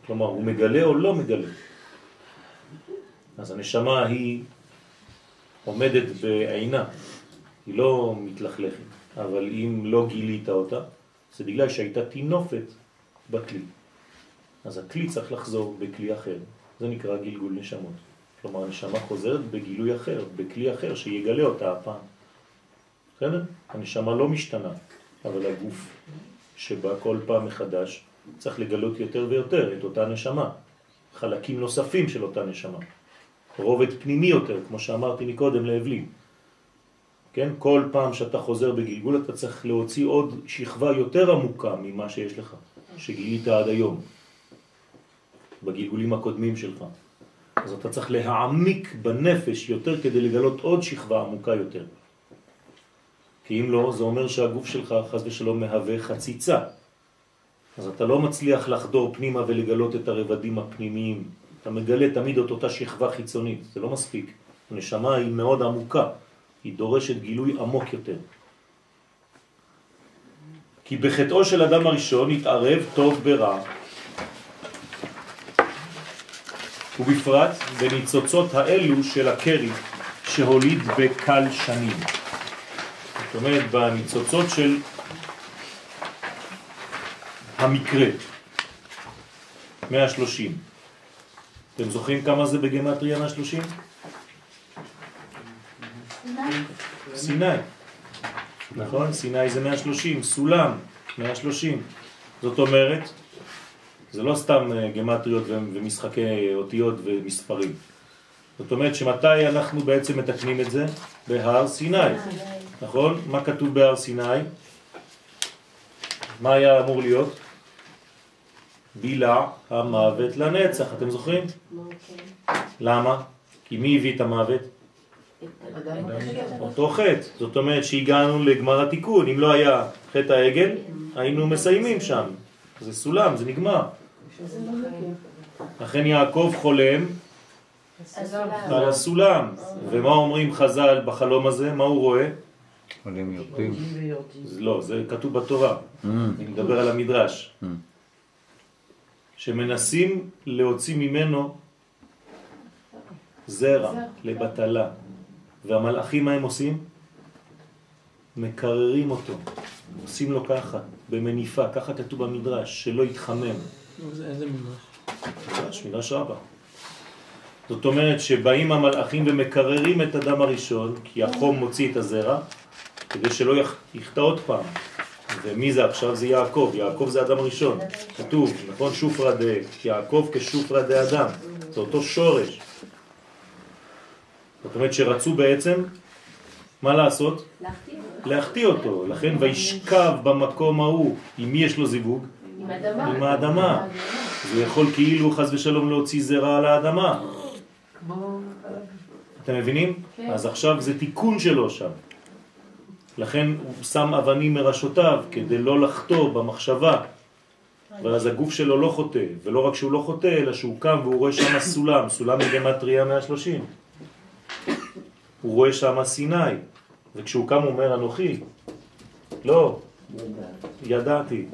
כלומר, הוא מגלה או לא מגלה. אז הנשמה היא עומדת בעינה, היא לא מתלכלכת, אבל אם לא גילית אותה, זה בגלל שהייתה תינופת בכלי. אז הכלי צריך לחזור בכלי אחר, זה נקרא גלגול נשמות. כלומר, הנשמה חוזרת בגילוי אחר, בכלי אחר שיגלה אותה הפעם. בסדר? הנשמה לא משתנה, אבל הגוף שבא כל פעם מחדש צריך לגלות יותר ויותר את אותה נשמה, חלקים נוספים של אותה נשמה, רובד פנימי יותר, כמו שאמרתי מקודם להבלים. כן? כל פעם שאתה חוזר בגלגול אתה צריך להוציא עוד שכבה יותר עמוקה ממה שיש לך, שגילית עד היום, בגלגולים הקודמים שלך. אז אתה צריך להעמיק בנפש יותר כדי לגלות עוד שכבה עמוקה יותר. כי אם לא, זה אומר שהגוף שלך חס ושלום מהווה חציצה. אז אתה לא מצליח לחדור פנימה ולגלות את הרבדים הפנימיים. אתה מגלה תמיד את אותה שכבה חיצונית, זה לא מספיק. הנשמה היא מאוד עמוקה, היא דורשת גילוי עמוק יותר. כי בחטאו של אדם הראשון התערב טוב ברע, ובפרט בניצוצות האלו של הקרי שהוליד בקל שנים. זאת אומרת, בניצוצות של המקרה, 130. אתם זוכרים כמה זה בגמטריה 130? סיני. נכון? סיני זה 130, סולם 130. זאת אומרת, זה לא סתם אה, גמטריות ומשחקי אותיות ומספרים. זאת אומרת שמתי אנחנו בעצם מתקנים את זה? בהר סיני. נכון? מה כתוב בהר סיני? מה היה אמור להיות? בילה המוות לנצח, אתם זוכרים? למה? כי מי הביא את המוות? אותו חטא. זאת אומרת שהגענו לגמר התיקון. אם לא היה חטא העגל, היינו מסיימים שם. זה סולם, זה נגמר. לכן יעקב חולם על הסולם. ומה אומרים חז"ל בחלום הזה? מה הוא רואה? עולים יורדים. לא, זה כתוב בתורה. אני מדבר על המדרש. שמנסים להוציא ממנו זרע לבטלה. והמלאכים מה הם עושים? מקררים אותו. עושים לו ככה, במניפה, ככה כתוב במדרש, שלא יתחמם. איזה מדרש? מדרש, מדרש רבה. זאת אומרת שבאים המלאכים ומקררים את הדם הראשון, כי החום מוציא את הזרע, כדי שלא יחטא עוד פעם. ומי זה עכשיו? זה יעקב. יעקב זה אדם ראשון. כתוב, נכון? שופרא דה, יעקב כשופרא דה אדם. זה אותו שורש. זאת אומרת שרצו בעצם, מה לעשות? להחטיא אותו. לכן וישכב במקום ההוא. עם מי יש לו זיווג? עם האדמה. עם האדמה. זה יכול כאילו חז ושלום להוציא זרע על האדמה. אתם מבינים? כן. אז עכשיו זה תיקון שלו שם. לכן הוא שם אבנים מראשותיו כדי לא לחטוא במחשבה. ואז הגוף שלו לא חוטא, ולא רק שהוא לא חוטא, אלא שהוא קם והוא רואה שם סולם, סולם מגמטריה 130. הוא רואה שם סיני, וכשהוא קם הוא אומר אנוכי. לא, ידעתי.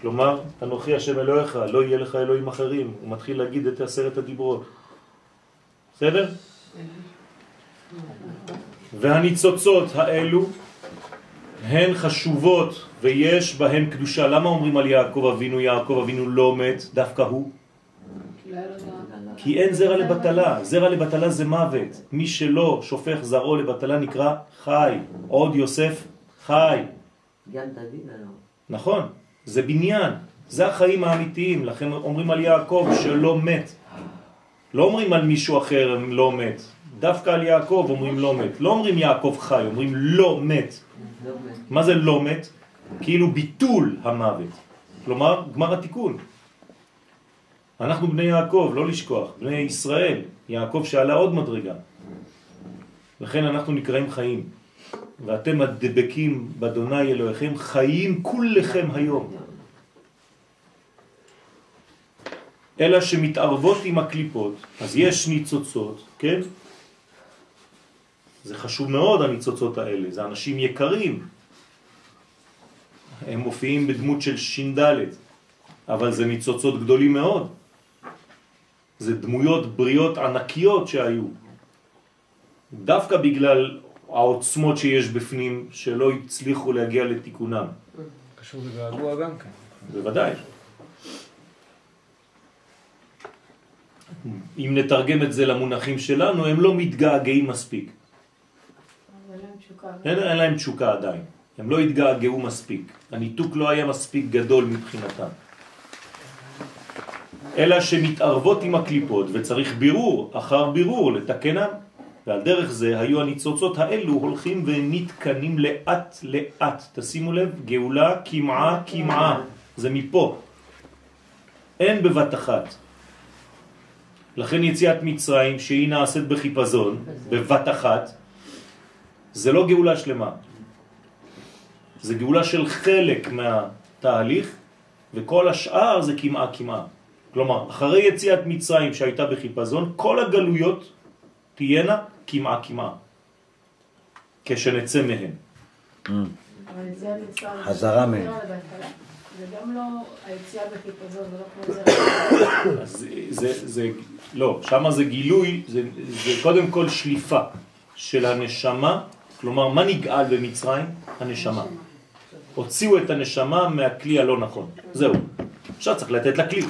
כלומר, אנוכי השם אלוהיך, לא יהיה לך אלוהים אחרים. הוא מתחיל להגיד את עשרת הדיברות. בסדר? והניצוצות האלו הן חשובות ויש בהן קדושה. למה אומרים על יעקב אבינו, יעקב אבינו לא מת, דווקא הוא? כי אין זרע לבטלה, זרע לבטלה זה מוות. מי שלא שופך זרעו לבטלה נקרא חי. עוד יוסף חי. נכון, זה בניין, זה החיים האמיתיים, לכן אומרים על יעקב שלא מת. לא אומרים על מישהו אחר לא מת, דווקא על יעקב אומרים לא מת. לא אומרים יעקב חי, אומרים לא מת. מה זה לא מת? כאילו ביטול המוות. כלומר, גמר התיקון. אנחנו בני יעקב, לא לשכוח, בני ישראל, יעקב שעלה עוד מדרגה. לכן אנחנו נקראים חיים. ואתם הדבקים באדוני אלוהיכם חיים כולכם היום. אלא שמתערבות עם הקליפות, אז יש ניצוצות, כן? זה חשוב מאוד הניצוצות האלה, זה אנשים יקרים. הם מופיעים בדמות של ש"ד, אבל זה ניצוצות גדולים מאוד. זה דמויות בריאות ענקיות שהיו. דווקא בגלל העוצמות שיש בפנים שלא הצליחו להגיע לתיקונם. קשור לגעגוע גם כן. בוודאי. אם נתרגם את זה למונחים שלנו, הם לא מתגעגעים מספיק. אין, אין להם תשוקה עדיין. הם לא התגעגעו מספיק. הניתוק לא היה מספיק גדול מבחינתם. אלא שמתערבות עם הקליפות וצריך בירור אחר בירור לתקנם. ועל דרך זה היו הניצוצות האלו הולכים ונתקנים לאט לאט. תשימו לב, גאולה כמעה כמעה. זה מפה. אין בבת אחת. לכן יציאת מצרים, שהיא נעשית בחיפזון, בבת אחת, זה לא גאולה שלמה. זה גאולה של חלק מהתהליך, וכל השאר זה כמעה כמעה. כלומר, אחרי יציאת מצרים שהייתה בחיפזון, כל הגלויות תהיינה כמעה כמעה, כשנצא מהן. מצרים... חזרה מהם. זה גם לא היציאה בחיפזון, זה לא כמו זה. לא, שמה זה גילוי, זה, זה קודם כל שליפה של הנשמה, כלומר, מה נגאל במצרים? הנשמה. הוציאו את הנשמה מהכלי הלא נכון. זהו. עכשיו צריך לתת לה כלי.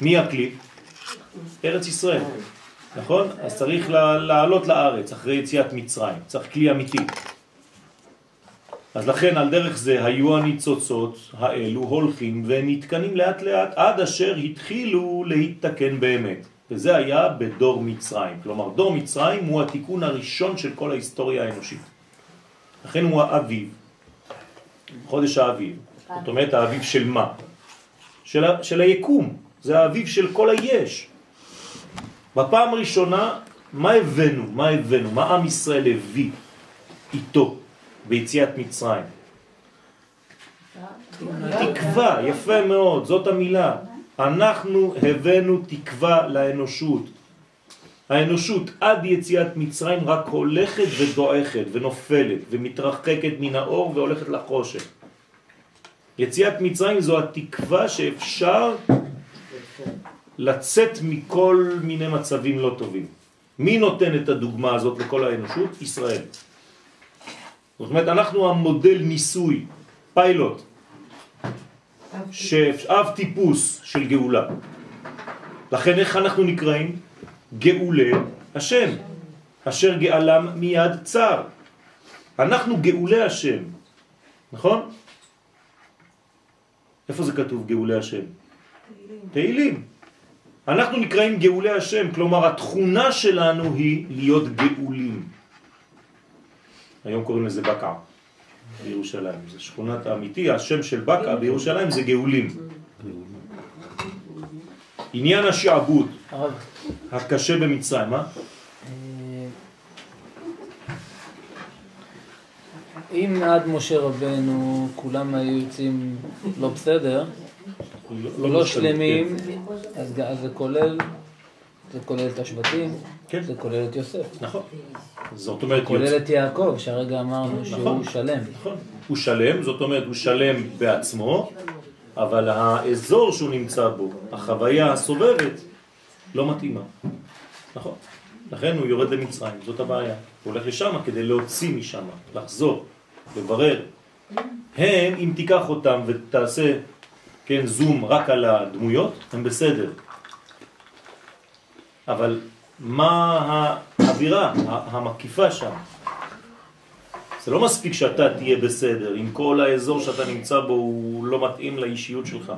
מי הכלי? ארץ ישראל. נכון? אז צריך לעלות לארץ אחרי יציאת מצרים. צריך כלי אמיתי. אז לכן על דרך זה היו הניצוצות האלו הולכים ונתקנים לאט לאט עד אשר התחילו להתתקן באמת. וזה היה בדור מצרים. כלומר, דור מצרים הוא התיקון הראשון של כל ההיסטוריה האנושית. לכן הוא האביב, חודש האביב. זאת אומרת, האביב של מה? של, ה, של היקום. זה האביב של כל היש. בפעם הראשונה, מה הבאנו? מה הבאנו? מה עם ישראל הביא איתו ביציאת מצרים? תקווה, יפה מאוד, זאת המילה. אנחנו הבאנו תקווה לאנושות. האנושות עד יציאת מצרים רק הולכת ודועכת ונופלת ומתרחקת מן האור והולכת לחושך. יציאת מצרים זו התקווה שאפשר לצאת מכל מיני מצבים לא טובים. מי נותן את הדוגמה הזאת לכל האנושות? ישראל. זאת אומרת, אנחנו המודל ניסוי, פיילוט, שאב טיפוס של גאולה. לכן איך אנחנו נקראים? גאולי השם, אשר גאלם מיד צר. אנחנו גאולי השם, נכון? איפה זה כתוב גאולי השם? תהילים. אנחנו נקראים גאולי השם, כלומר התכונה שלנו היא להיות גאולים. היום קוראים לזה בקע בירושלים, זה שכונת האמיתי, השם של בקע בירושלים זה גאולים. עניין השעבוד הקשה במצרים, מה? אם עד משה רבנו כולם היו יוצאים לא בסדר, לא שלמים, אז ג- אז זה כולל, זה כולל את השבטים, כן. זה כולל את יוסף, נכון. זאת אומרת, כולל יוצא- את יעקב, שהרגע אמרנו שהוא נכון. שלם. נכון. הוא שלם, זאת אומרת הוא שלם בעצמו, אבל האזור שהוא נמצא בו, החוויה הסובבת, לא מתאימה. נכון. לכן הוא יורד למצרים, זאת הבעיה. הוא הולך לשם כדי להוציא משם, לחזור, לברר. הם, אם תיקח אותם ותעשה, כן, זום רק על הדמויות, הם בסדר. אבל מה האווירה המקיפה שם? זה לא מספיק שאתה תהיה בסדר, אם כל האזור שאתה נמצא בו הוא לא מתאים לאישיות שלך.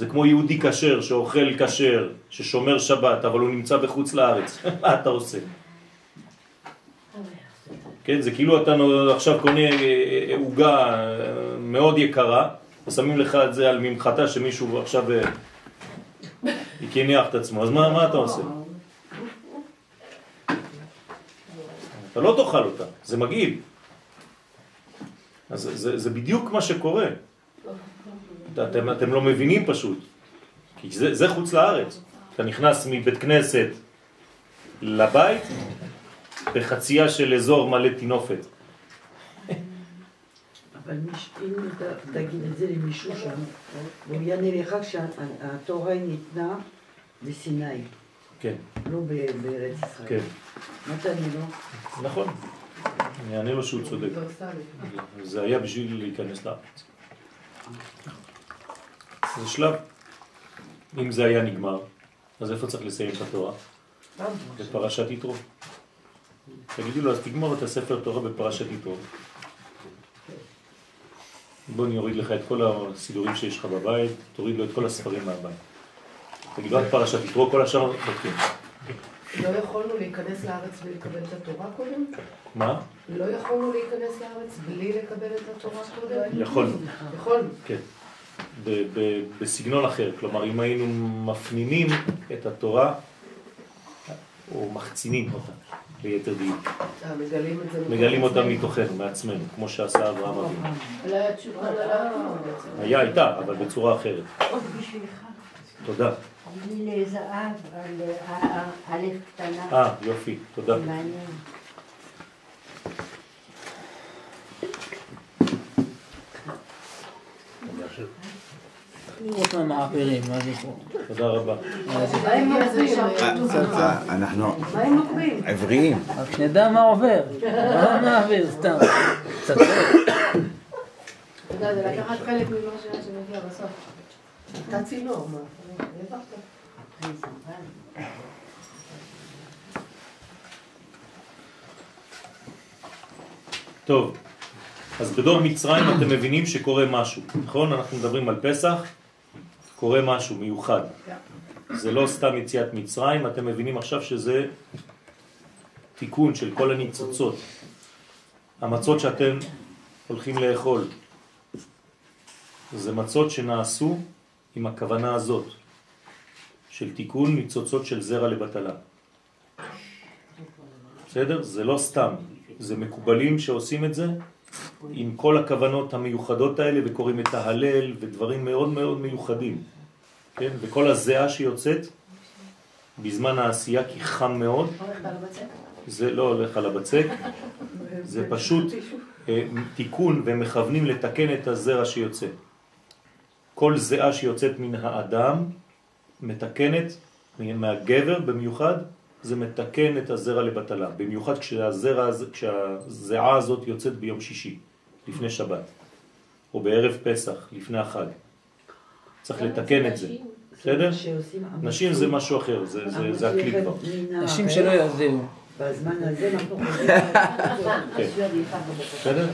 זה כמו יהודי כשר שאוכל כשר, ששומר שבת, אבל הוא נמצא בחוץ לארץ. מה אתה עושה? כן, זה כאילו אתה עכשיו קונה אה, אה, עוגה אה, מאוד יקרה, ושמים לך את זה על ממחטה שמישהו עכשיו יקניח את עצמו, אז מה, מה אתה עושה? אתה לא תאכל אותה, זה מגעיל. אז זה, זה בדיוק מה שקורה. אתם, אתם לא מבינים פשוט. כי זה, זה חוץ לארץ. אתה נכנס מבית כנסת לבית בחצייה של אזור מלא תינופת. אבל אם תגיד את זה למישהו שם, הוא יענה לך כשהתורה ניתנה בסיני, כן, לא ב- בארץ ישראל. כן, מה תענה לו? נכון. אני אענה לו שהוא צודק. זה היה בשביל להיכנס לארץ. זה שלב. אם זה היה נגמר, אז איפה צריך לסיים את התורה? בפרשת יתרו. תגידו לו, אז תגמור את הספר תורה בפרשת יתרו. בוא אני אוריד לך את כל הסידורים שיש לך בבית, תוריד לו את כל הספרים מהבית. תגיד לו, עד פרשת יתרו, כל השאר חותכים. לא יכולנו להיכנס לארץ בלי לקבל את התורה קודם? מה? לא יכולנו להיכנס לארץ בלי לקבל את התורה קודם? יכולנו. יכולנו. כן. ב- ב- בסגנון אחר, כלומר אם היינו מפנימים את התורה או מחצינים אותה, ליתר דיוק. אה, מגלים אותה מתוכנו, מעצמנו, כמו שעשה אברהם אבינו. לא היה הייתה, אבל בצורה אחרת. עוד בשבילך. תודה. לי לזהב על אה, א' קטנה. אה, יופי, תודה. לראות מהמעבירים, מה זה פה? תודה רבה. מה הם נוקבים? אה, אנחנו? עבריים. רק שנדע מה עובר, לא מעביר, סתם. יודע, זה לקחת חלק ממה שמגיע בסוף. אתה צינור, מה? טוב, אז בדור מצרים אתם מבינים שקורה משהו, נכון? אנחנו מדברים על פסח, קורה משהו מיוחד. זה לא סתם יציאת מצרים, אתם מבינים עכשיו שזה תיקון של כל הניצוצות. המצות שאתם הולכים לאכול, זה מצות שנעשו עם הכוונה הזאת, של תיקון ניצוצות של זרע לבטלה. בסדר? זה לא סתם, זה מקובלים שעושים את זה עם כל הכוונות המיוחדות האלה וקוראים את ההלל ודברים מאוד מאוד מיוחדים. כן? וכל הזיעה שיוצאת בזמן העשייה כי חם מאוד? זה לא הולך על הבצק, זה פשוט אה, תיקון ומכוונים לתקן את הזרע שיוצא. כל זיעה שיוצאת מן האדם מתקנת, מהגבר במיוחד, זה מתקן את הזרע לבטלה. במיוחד כשהזרע, הזה- כשהזיעה הזאת יוצאת ביום שישי, לפני שבת, או בערב פסח, לפני החג. צריך לתקן את זה. בסדר? נשים זה משהו אחר, זה, זה, זה הכלי כבר. נשים שלא יזיעו. בזמן הזה אנחנו חושבים... כן. בסדר?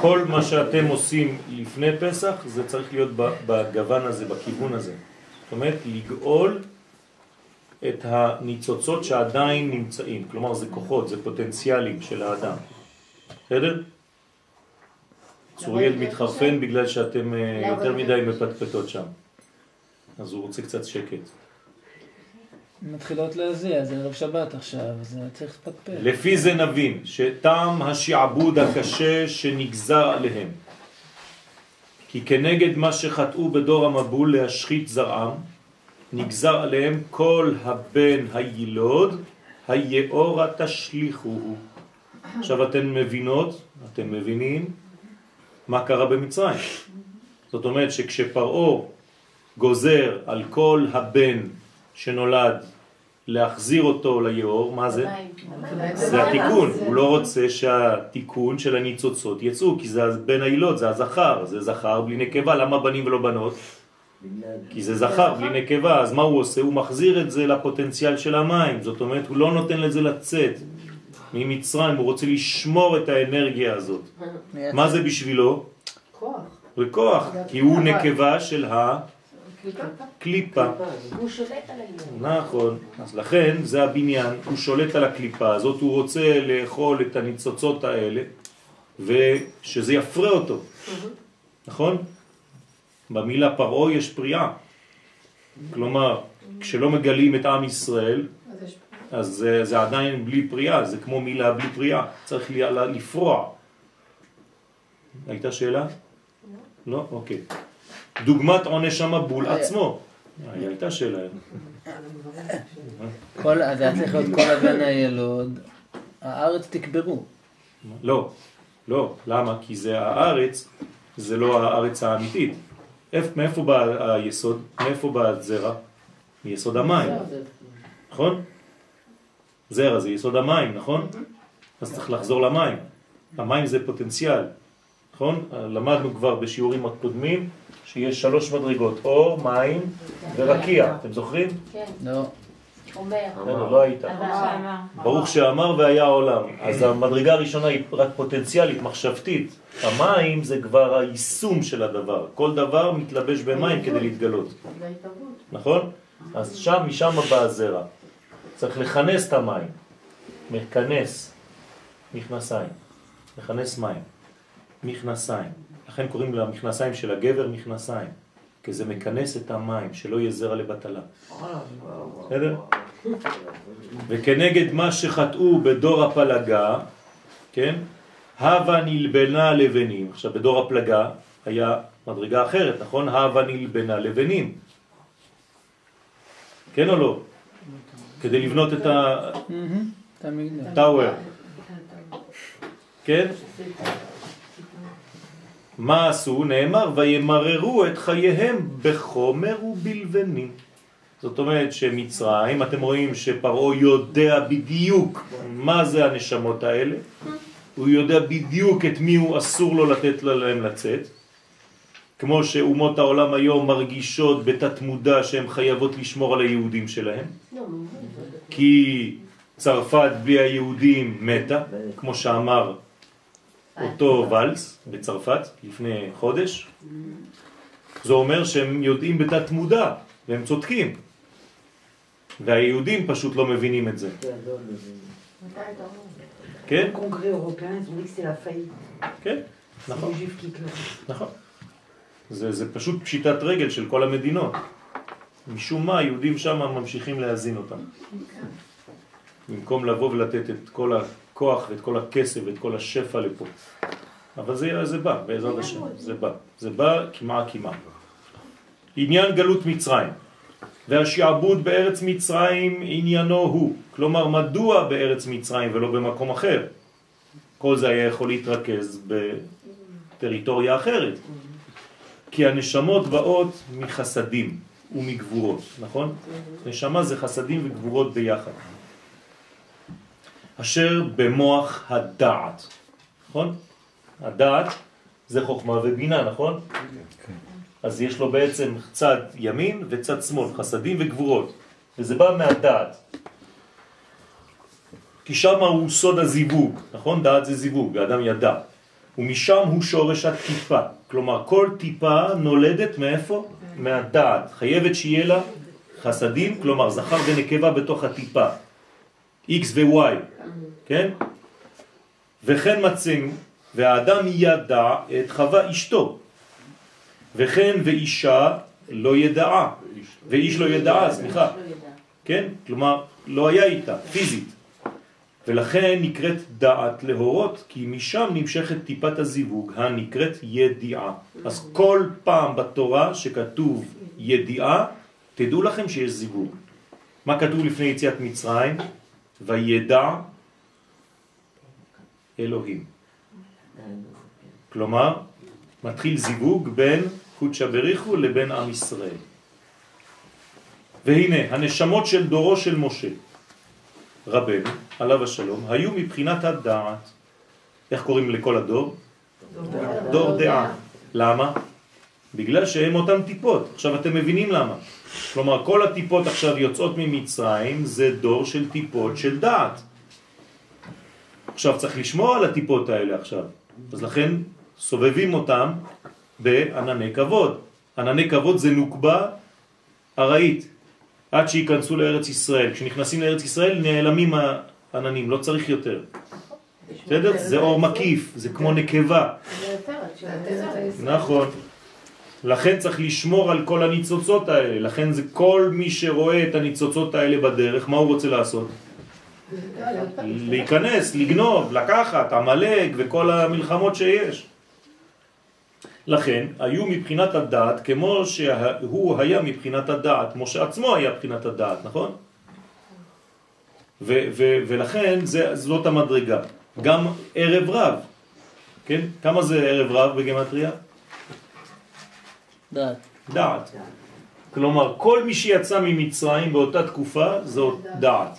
כל מה שאתם עושים לפני פסח, זה צריך להיות בגוון הזה, בכיוון הזה. זאת אומרת, לגאול את הניצוצות שעדיין נמצאים. כלומר, זה כוחות, זה פוטנציאלים של האדם. בסדר? צוריאל מתחרפן בגלל שאתם אה, יותר מדי מפטפטות שם. אז הוא רוצה קצת שקט. מתחילות להזיע, זה ערב שבת עכשיו, אז צריך לפטפט. לפי זה נבין שטעם השעבוד הקשה שנגזר עליהם כי כנגד מה שחטאו בדור המבול להשחית זרעם נגזר עליהם כל הבן הילוד היאורה תשליכוהו עכשיו אתן מבינות, אתם מבינים מה קרה במצרים זאת אומרת שכשפרעו גוזר על כל הבן שנולד להחזיר אותו ליאור, מה זה? זה התיקון, הוא לא רוצה שהתיקון של הניצוצות יצאו, כי זה בין העילות, זה הזכר, זה זכר בלי נקבה, למה בנים ולא בנות? כי זה זכר בלי נקבה, אז מה הוא עושה? הוא מחזיר את זה לפוטנציאל של המים, זאת אומרת, הוא לא נותן לזה לצאת ממצרים, הוא רוצה לשמור את האנרגיה הזאת. מה זה בשבילו? כוח. זה כוח, כי הוא נקבה של קליפה. הקליפה. הוא שולט על העניין. נכון, אז לכן זה הבניין, הוא שולט על הקליפה הזאת, הוא רוצה לאכול את הניצוצות האלה ושזה יפרה אותו, נכון? במילה פרעה יש פריאה, כלומר כשלא מגלים את עם ישראל אז זה, זה עדיין בלי פריאה, זה כמו מילה בלי פריאה, צריך לי- לפרוע. הייתה שאלה? לא? אוקיי. דוגמת עונש המבול עצמו. אה, הייתה שאלה. כל, אז היה צריך להיות כל הבן הילוד, הארץ תקברו. לא, לא. למה? כי זה הארץ, זה לא הארץ האמיתית. איפ- מאיפה בא היסוד? מאיפה בא הזרע? מיסוד המים, נכון? זרע זה יסוד המים, נכון? אז צריך לחזור למים. המים זה פוטנציאל, נכון? למדנו כבר בשיעורים הקודמים שיש שלוש מדרגות, אור, מים ורקיע. אתם זוכרים? כן, לא. אומר. לא היית. ברוך שאמר והיה העולם. אז המדרגה הראשונה היא רק פוטנציאלית, מחשבתית. המים זה כבר היישום של הדבר. כל דבר מתלבש במים כדי להתגלות. נכון? אז שם, משם בא הזרע. צריך לכנס את המים. מכנס. מכנסיים. מכנס מים. מכנסיים. לכן קוראים למכנסיים של הגבר מכנסיים. כי זה מכנס את המים, שלא יהיה זרע לבטלה. בסדר? וכנגד מה שחטאו בדור הפלגה, כן, הווה נלבנה לבנים. עכשיו בדור הפלגה היה מדרגה אחרת, נכון? הווה נלבנה לבנים. כן או לא? כדי לבנות את תמיד. הטאוור. כן? מה עשו? נאמר, וימררו את חייהם בחומר ובלבנים. זאת אומרת שמצרים, אתם רואים שפרעו יודע בדיוק מה זה הנשמות האלה, הוא יודע בדיוק את מי הוא אסור לו לתת להם לצאת, כמו שאומות העולם היום מרגישות בתת מודע שהן חייבות לשמור על היהודים שלהם, כי צרפת בלי היהודים מתה, כמו שאמר אותו ולס בצרפת לפני חודש, זה אומר שהם יודעים בתת מודע והם צודקים והיהודים פשוט לא מבינים את זה. כן? la faillite. כן, נכון. נכון. זה, זה פשוט פשיטת רגל של כל המדינות. משום מה היהודים שם ממשיכים להזין אותם. במקום לבוא ולתת את כל הכוח ואת כל הכסף ואת כל השפע לפה. אבל זה, זה בא, בעזרת השם, זה בא. זה בא כמעה כמעה. עניין גלות מצרים. והשעבוד בארץ מצרים עניינו הוא. כלומר, מדוע בארץ מצרים ולא במקום אחר? כל זה היה יכול להתרכז בטריטוריה אחרת. כי הנשמות באות מחסדים ומגבורות, נכון? נשמה זה חסדים וגבורות ביחד. אשר במוח הדעת, נכון? הדעת זה חוכמה ובינה, נכון? אז יש לו בעצם צד ימין וצד שמאל, חסדים וגבורות, וזה בא מהדעת. כי שם הוא סוד הזיווג, נכון? דעת זה זיווג, האדם ידע. ומשם הוא שורש הטיפה. כלומר, כל טיפה נולדת מאיפה? מהדעת. חייבת שיהיה לה חסדים, כלומר זכר ונקבה בתוך הטיפה. X ו-Y, כן? וכן מצאים, והאדם ידע את חווה אשתו, וכן ואישה לא ידעה, ואיש לא ידעה, סליחה, כן? כלומר, לא היה איתה, פיזית. ולכן נקראת דעת להורות, כי משם נמשכת טיפת הזיווג הנקראת ידיעה. אז כל פעם בתורה שכתוב ידיעה, תדעו לכם שיש זיווג. מה כתוב לפני יציאת מצרים? וידע אלוהים. כלומר, מתחיל זיווג בין קודשא בריחו לבין עם ישראל. והנה, הנשמות של דורו של משה, רבנו, עליו השלום, היו מבחינת הדעת. איך קוראים לכל הדור? דור, דעה. למה? בגלל שהם אותם טיפות. עכשיו אתם מבינים למה. כלומר, כל הטיפות עכשיו יוצאות ממצרים, זה דור של טיפות של דעת. עכשיו צריך לשמור על הטיפות האלה עכשיו. אז לכן סובבים אותם בענני כבוד. ענני כבוד זה נוקבה ארעית. עד שיכנסו לארץ ישראל. כשנכנסים לארץ ישראל נעלמים העננים, לא צריך יותר. בסדר? זה אור מקיף, זה כמו נקבה. נכון. לכן צריך לשמור על כל הניצוצות האלה. לכן זה כל מי שרואה את הניצוצות האלה בדרך, מה הוא רוצה לעשות? להיכנס, לגנוב, לקחת, עמלק וכל המלחמות שיש. לכן, היו מבחינת הדעת כמו שהוא היה מבחינת הדעת, משה עצמו היה מבחינת הדעת, נכון? ו- ו- ולכן זה, זאת המדרגה. גם ערב רב, כן? כמה זה ערב רב בגמטריה? דעת. דעת. כלומר, כל מי שיצא ממצרים באותה תקופה זו דעת.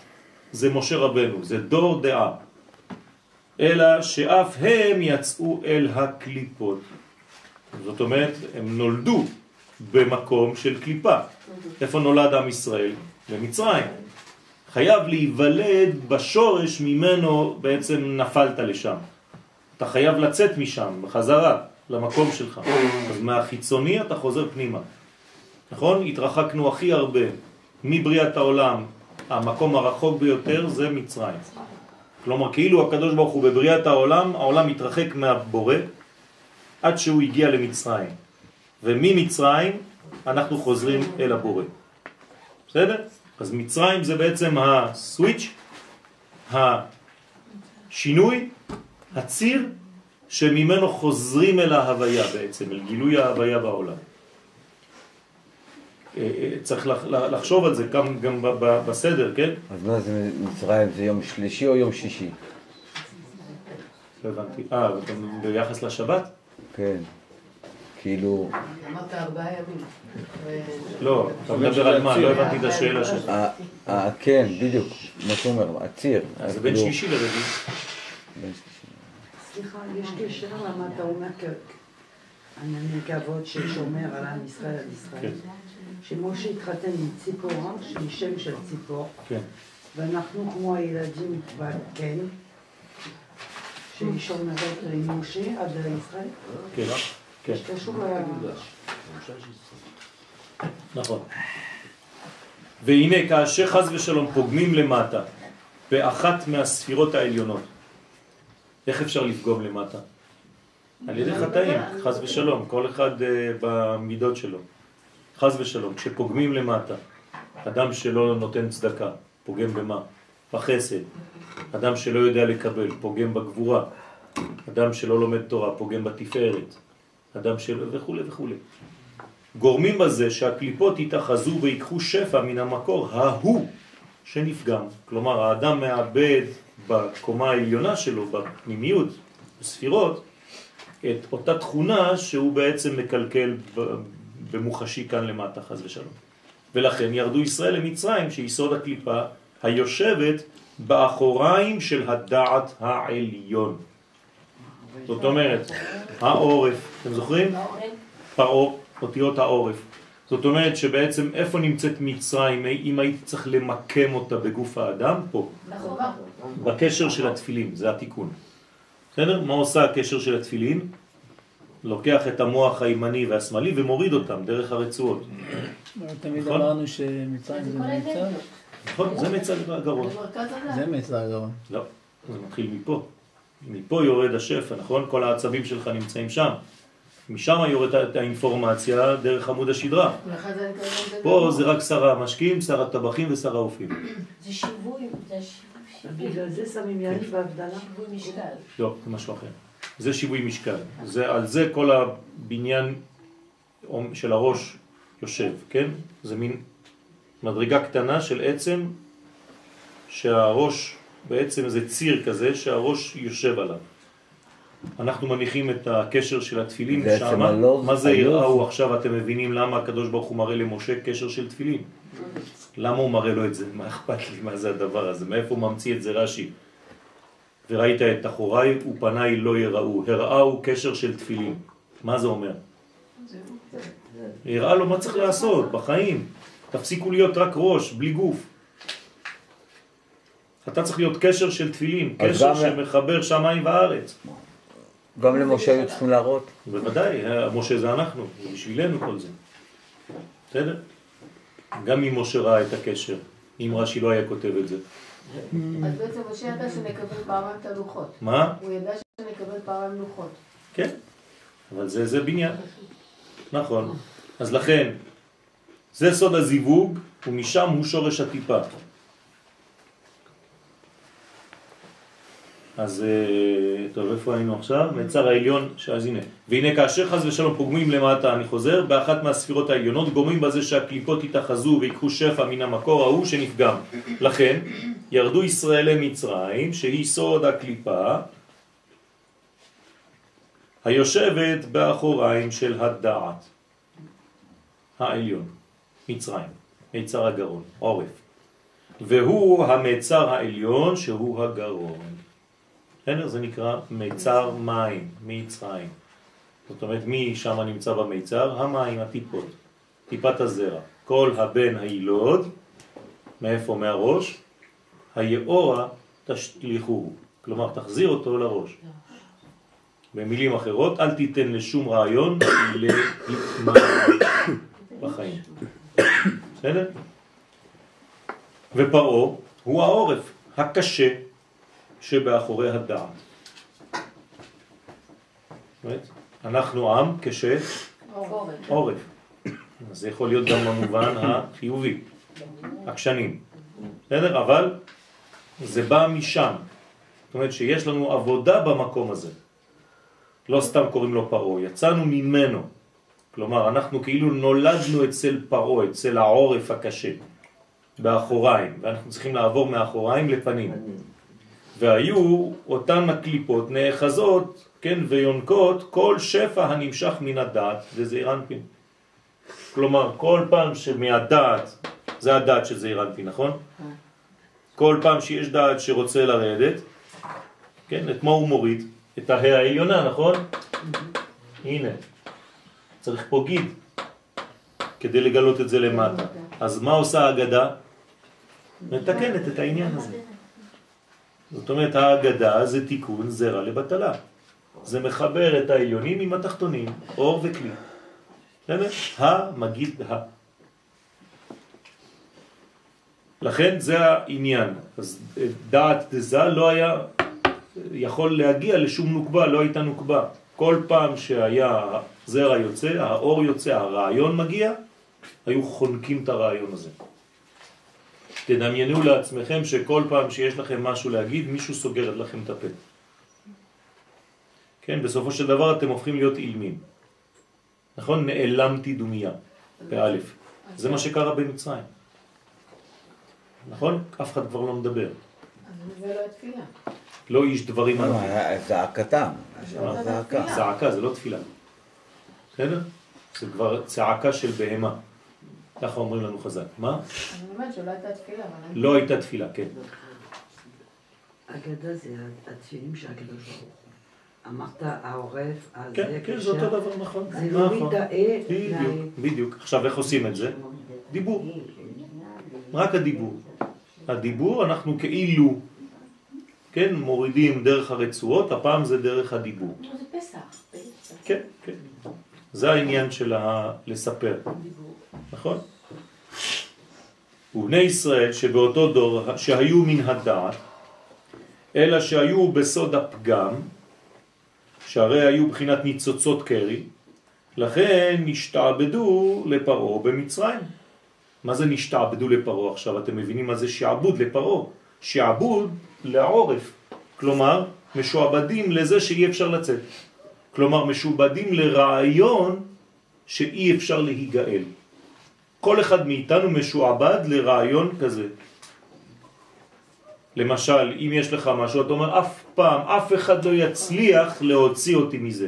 זה משה רבנו, זה דור דעה. אלא שאף הם יצאו אל הקליפות. זאת אומרת, הם נולדו במקום של קליפה. איפה נולד עם ישראל? במצרים. חייב להיוולד בשורש ממנו בעצם נפלת לשם. אתה חייב לצאת משם, בחזרה, למקום שלך. אז מהחיצוני אתה חוזר פנימה. נכון? התרחקנו הכי הרבה מבריאת העולם, המקום הרחוק ביותר זה מצרים. כלומר, כאילו הקדוש ברוך הוא בבריאת העולם, העולם מתרחק מהבורא, עד שהוא הגיע למצרים. וממצרים אנחנו חוזרים אל הבורא. בסדר? אז מצרים זה בעצם הסוויץ', השינוי, הציר, שממנו חוזרים אל ההוויה בעצם, אל גילוי ההוויה בעולם. אה, אה, צריך לחשוב על זה גם, גם בסדר, כן? אז מה זה מצרים? זה יום שלישי או יום שישי? לא הבנתי. אה, ביחס לשבת? כן. כאילו... אמרת ארבעה ימים. לא, אתה מדבר על מה? לא הבנתי את השאלה שלך. אה, כן, בדיוק, מה שהוא אומר, הציר. אז זה בין כאילו- שלישי לרביעי. סליחה, יש קשר למה אתה אומר ענני כבוד ששומר על עם ישראל, על ישראל. כן. שמשה התחתן עם ציפורה, שהיא שם של ציפור, כן. ואנחנו כמו הילדים כן, שומרת עם משה עד ישראל. כן, כן. יש קשור ל... נכון. והנה כאשר חז ושלום פוגמים למטה באחת מהספירות העליונות, איך אפשר לפגום למטה? על ידי חטאים, חז ושלום, כל אחד uh, במידות שלו. חז ושלום, כשפוגמים למטה, אדם שלא נותן צדקה, פוגם במה? בחסד. אדם שלא יודע לקבל, פוגם בגבורה. אדם שלא לומד תורה, פוגם בתפארת. אדם שלא... וכו' וכו'. גורמים בזה שהקליפות יתאחזו ויקחו שפע מן המקור ההוא שנפגם. כלומר, האדם מאבד בקומה העליונה שלו, בפנימיות, בספירות, את אותה תכונה שהוא בעצם מקלקל במוחשי כאן למטה, חז ושלום. ולכן ירדו ישראל למצרים, שיסוד הקליפה היושבת באחוריים של הדעת העליון. זאת אומרת, העורף, אתם זוכרים? פרעה, אותיות העורף. זאת אומרת שבעצם איפה נמצאת מצרים אם הייתי צריך למקם אותה בגוף האדם? פה. בקשר של התפילין, זה התיקון. בסדר? מה עושה הקשר של התפילין? לוקח את המוח הימני והשמאלי ומוריד אותם דרך הרצועות. תמיד נכון? אמרנו שמצרים זה מיצר? נכון, זה מיצר הגרון. זה מיצר הגרון. לא, זה מתחיל מפה. מפה יורד השפע, נכון? כל העצבים שלך נמצאים שם. משם יורדת האינפורמציה דרך עמוד השדרה. פה זה רק שר המשקים, שר הטבחים ושר האופים. זה שיווי, זה שיווי. בגלל זה שמים יד בהבדלה? שיווי משקל. לא, זה משהו אחר. זה שיווי משקל. זה, על זה כל הבניין של הראש יושב, כן? זה מין מדרגה קטנה של עצם שהראש, בעצם זה ציר כזה שהראש יושב עליו. אנחנו מניחים את הקשר של התפילין שם, מה זה יראו עכשיו אתם מבינים למה הקדוש ברוך הוא מראה למשה קשר של תפילין למה הוא מראה לו את זה? מה אכפת לי מה זה הדבר הזה? מאיפה הוא ממציא את זה רש"י? וראית את אחוריי ופניי לא יראו, הראו קשר של תפילין. מה זה אומר? הראה לו מה צריך לעשות בחיים. תפסיקו להיות רק ראש, בלי גוף. אתה צריך להיות קשר של תפילין, קשר שמחבר שמיים וארץ. גם למשה היו צריכים להראות? בוודאי, משה זה אנחנו, זה בשבילנו כל זה. בסדר? גם אם משה ראה את הקשר, אם רש"י לא היה כותב את זה. אז בעצם משה ידע שנקבל פעמיים את הלוחות. מה? הוא ידע שנקבל פעמיים לוחות. כן, אבל זה, זה בניין. נכון. אז לכן, זה סוד הזיווג, ומשם הוא שורש הטיפה. אז אה, טוב, איפה היינו עכשיו? מצר העליון, אז הנה. והנה כאשר חז ושלום פוגמים למטה, אני חוזר, באחת מהספירות העליונות גורמים בזה שהקליפות יתאחזו ויקחו שפע מן המקור ההוא שנפגם. לכן ירדו ישראלי מצרים, שהיא סוד הקליפה, היושבת באחוריים של הדעת העליון, מצרים, מיצר הגרון, עורף. והוא המצר העליון שהוא הגרון. בסדר? זה נקרא מיצר מים, מצרים. זאת אומרת, מי שם נמצא במיצר? המים, הטיפות, טיפת הזרע. כל הבן הילוד, מאיפה? מהראש, היאורה תשליחו, כלומר תחזיר אותו לראש. במילים אחרות, אל תיתן לשום רעיון להתמראות בחיים. בסדר? ופרעה הוא העורף הקשה שבאחורי הדעת. אנחנו עם כשעורף. אז זה יכול להיות גם במובן החיובי. עקשנים. בסדר? אבל זה בא משם. זאת אומרת שיש לנו עבודה במקום הזה. לא סתם קוראים לו פרעה, יצאנו ממנו. כלומר, אנחנו כאילו נולדנו אצל פרעה, אצל העורף הקשה, באחוריים, ואנחנו צריכים לעבור מאחוריים לפנים. והיו אותן הקליפות נאחזות, כן, ויונקות כל שפע הנמשך מן הדעת, וזה אירנפין. כלומר, כל פעם שמהדעת, זה הדעת של זעיר אנפין, נכון? כל פעם שיש דעת שרוצה לרדת, כן, את מה הוא מוריד? את ההא העליונה, נכון? הנה, צריך פה גיד כדי לגלות את זה למטה. אז מה עושה ההגדה? מתקנת את העניין הזה. זאת אומרת, ההגדה זה תיקון זרע לבטלה. זה מחבר את העליונים עם התחתונים, אור וכלי. בסדר? המגיד ה. לכן זה העניין. אז דעת דזה לא היה יכול להגיע לשום נוקבה, לא הייתה נוקבה. כל פעם שהיה זרע יוצא, האור יוצא, הרעיון מגיע, היו חונקים את הרעיון הזה. תדמיינו לעצמכם שכל פעם שיש לכם משהו להגיד, מישהו סוגר לכם את הפה. כן, בסופו של דבר אתם הופכים להיות אילמים. נכון? נעלמתי דומיה, באלף. זה מה שקרה במצרים. נכון? אף אחד כבר לא מדבר. זה לא התפילה. לא איש דברים לא. היה זעקתם. זעקה זה לא תפילה. בסדר? זה כבר צעקה של בהמה. ככה אומרים לנו חז"ל. מה? אני אומרת שלא הייתה תפילה, לא הייתה תפילה, כן. אגדה זה התפילים של הקדוש ברוך הוא. אמרת העורף, אז כן, זה כן, זה. אותו דבר, נכון. זה להוריד נכון. האה בדיוק. בדיוק. עכשיו, איך עושים את זה? דיבור. רק הדיבור. הדיבור, אנחנו כאילו, כן, מורידים דרך הרצועות, הפעם זה דרך הדיבור. זה פסח. כן, כן. זה העניין של. לספר, נכון? ובני ישראל שבאותו דור שהיו מן הדעת, אלא שהיו בסוד הפגם, שהרי היו בחינת ניצוצות קרי, לכן נשתעבדו לפרעה במצרים. מה זה נשתעבדו לפרעה עכשיו? אתם מבינים מה זה שעבוד לפרעה? שעבוד לעורף, כלומר משועבדים לזה שאי אפשר לצאת. כלומר משובדים לרעיון שאי אפשר להיגאל. כל אחד מאיתנו משועבד לרעיון כזה. למשל, אם יש לך משהו, אתה אומר, אף פעם, אף אחד לא יצליח להוציא אותי מזה.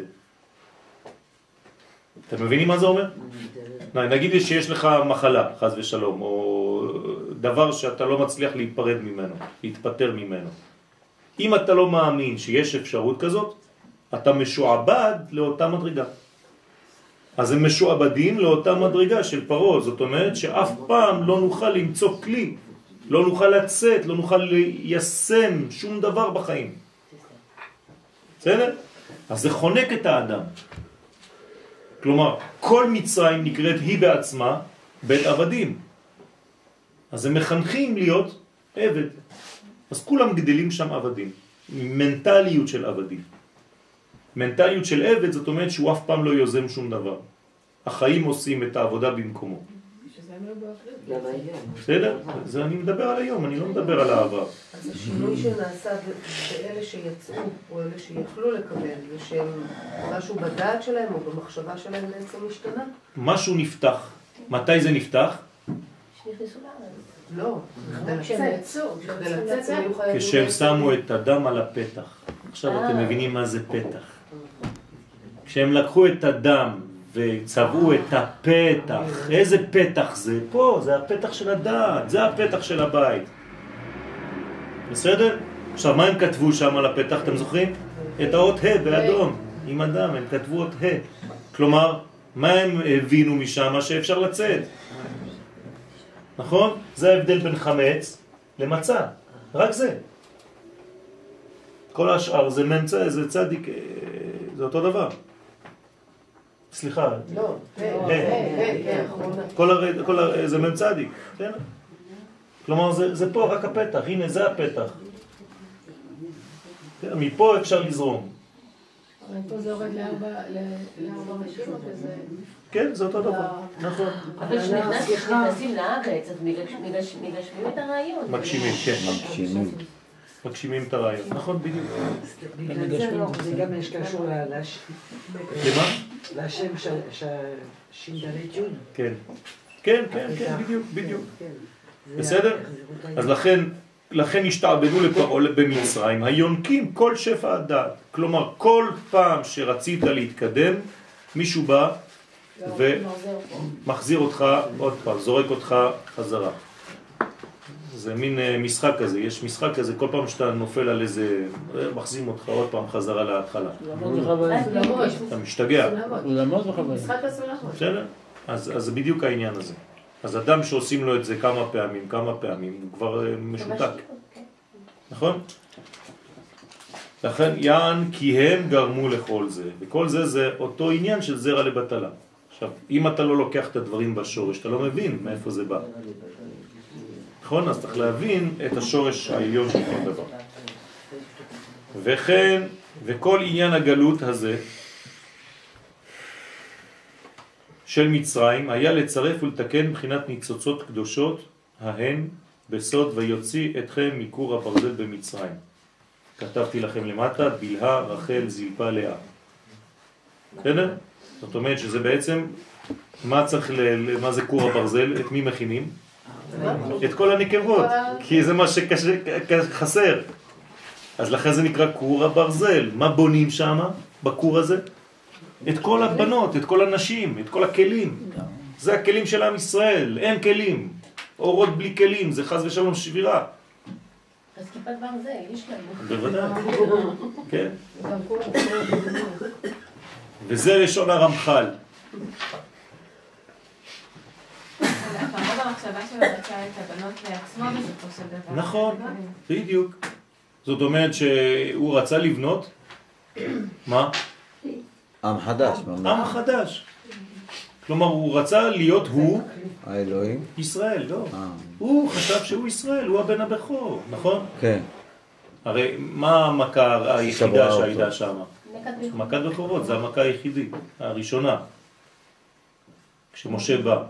אתם מבינים מה זה אומר? נגיד שיש לך מחלה, חז ושלום, או דבר שאתה לא מצליח להיפרד ממנו, להתפטר ממנו. אם אתה לא מאמין שיש אפשרות כזאת, אתה משועבד לאותה מדרגה. אז הם משועבדים לאותה מדרגה של פרעה, זאת אומרת שאף פעם לא נוכל למצוא כלי, לא נוכל לצאת, לא נוכל ליישם שום דבר בחיים. בסדר? אז זה חונק את האדם. כלומר, כל מצרים נקראת היא בעצמה בית עבדים. אז הם מחנכים להיות עבד. אז כולם גדלים שם עבדים. מנטליות של עבדים. מנטליות של עבד זאת אומרת שהוא אף פעם לא יוזם שום דבר. החיים עושים את העבודה במקומו. בסדר? זה אני מדבר על היום, אני לא מדבר על העבר. אז השינוי שנעשה באלה שיצאו, או אלה שיכלו לקבל, זה שהם, משהו בדעת שלהם או במחשבה שלהם בעצם השתנה? משהו נפתח. מתי זה נפתח? לא, כדי כשהם שמו את הדם על הפתח. עכשיו אתם מבינים מה זה פתח. כשהם לקחו את הדם וצבעו את הפתח, איזה פתח זה? פה, זה הפתח של הדעת, זה הפתח של הבית. בסדר? עכשיו, מה הם כתבו שם על הפתח, אתם זוכרים? את האות ה' באדום, עם הדם, הם כתבו אות ה'. כלומר, מה הם הבינו משם? שאפשר לצאת. נכון? זה ההבדל בין חמץ למצה, רק זה. כל השאר זה ממצא, זה צדיק, אה, זה אותו דבר. סליחה, לא, אחרונה. כל הר... הר... זה מ"ם צדיק, כן? כלומר זה, זה פה רק הפתח, הנה זה הפתח. כן, מפה אפשר לזרום. אבל פה זה יורד לארבע, משימות, וזה... כן, זה אותו דבר, נכון. אבל כשנכנסים לארץ, אז מגש- מגש- מגשמים את הרעיון. מגשימים, כן. מגשימים. מגשימים את הרעיון, נכון, בדיוק. בגלל זה לא, זה גם יש קשור למה? לשם של של ש"ד י'. כן. כן, כן, כן, בדיוק, בדיוק. זה בסדר? החזירות אז לכן, לכן השתעבדו לפרעה במצרים, היונקים כל שפע הדעת. כלומר, כל פעם שרצית להתקדם, מישהו בא ומחזיר אותך עוד פעם, זורק אותך חזרה. זה מין אה, משחק כזה, יש משחק כזה, כל פעם שאתה נופל על איזה, אה, מחזירים אותך עוד פעם חזרה להתחלה. סולמות. אתה משתגע. בסדר? אז, בדיוק העניין הזה. אז אדם שעושים לו את זה כמה פעמים, כמה פעמים, הוא כבר אה, משותק, נכון? לכן יען כי הם גרמו לכל זה, וכל זה זה אותו עניין של זרע לבטלה. עכשיו, אם אתה לא לוקח את הדברים בשורש, אתה לא מבין מאיפה זה בא. נכון? אז צריך להבין את השורש העליון של כל דבר. וכן, וכל עניין הגלות הזה, של מצרים היה לצרף ולתקן מבחינת ניצוצות קדושות ההן בסוד ויוציא אתכם מכור הברזל במצרים. כתבתי לכם למטה, בלהה, רחל, זלפה, לאה. בסדר? זאת אומרת שזה בעצם, מה צריך, ל, מה זה כור הברזל? את מי מכינים? את כל הנקבות, כי זה מה שחסר. אז לכן זה נקרא כור הברזל. מה בונים שם, בכור הזה? את כל הבנות, את כל הנשים, את כל הכלים. זה הכלים של עם ישראל, אין כלים. אורות בלי כלים, זה חז ושלום שבירה. אז כיפת ברזל, יש לנו. בוודאי, כן. וזה לשון הרמח"ל. פרעה במחשבה שלו רצה את הבנות לעצמו בסופו של דבר. נכון, בדיוק. זאת אומרת שהוא רצה לבנות, מה? עם חדש. עם חדש. כלומר, הוא רצה להיות הוא האלוהים? ישראל, לא. אה, הוא חשב שהוא ישראל, הוא הבן הבכור, נכון? כן. הרי מה המכה היחידה. שהייתה שם? מכת בכורות, זה המכה היחידית, הראשונה. כשמשה בא,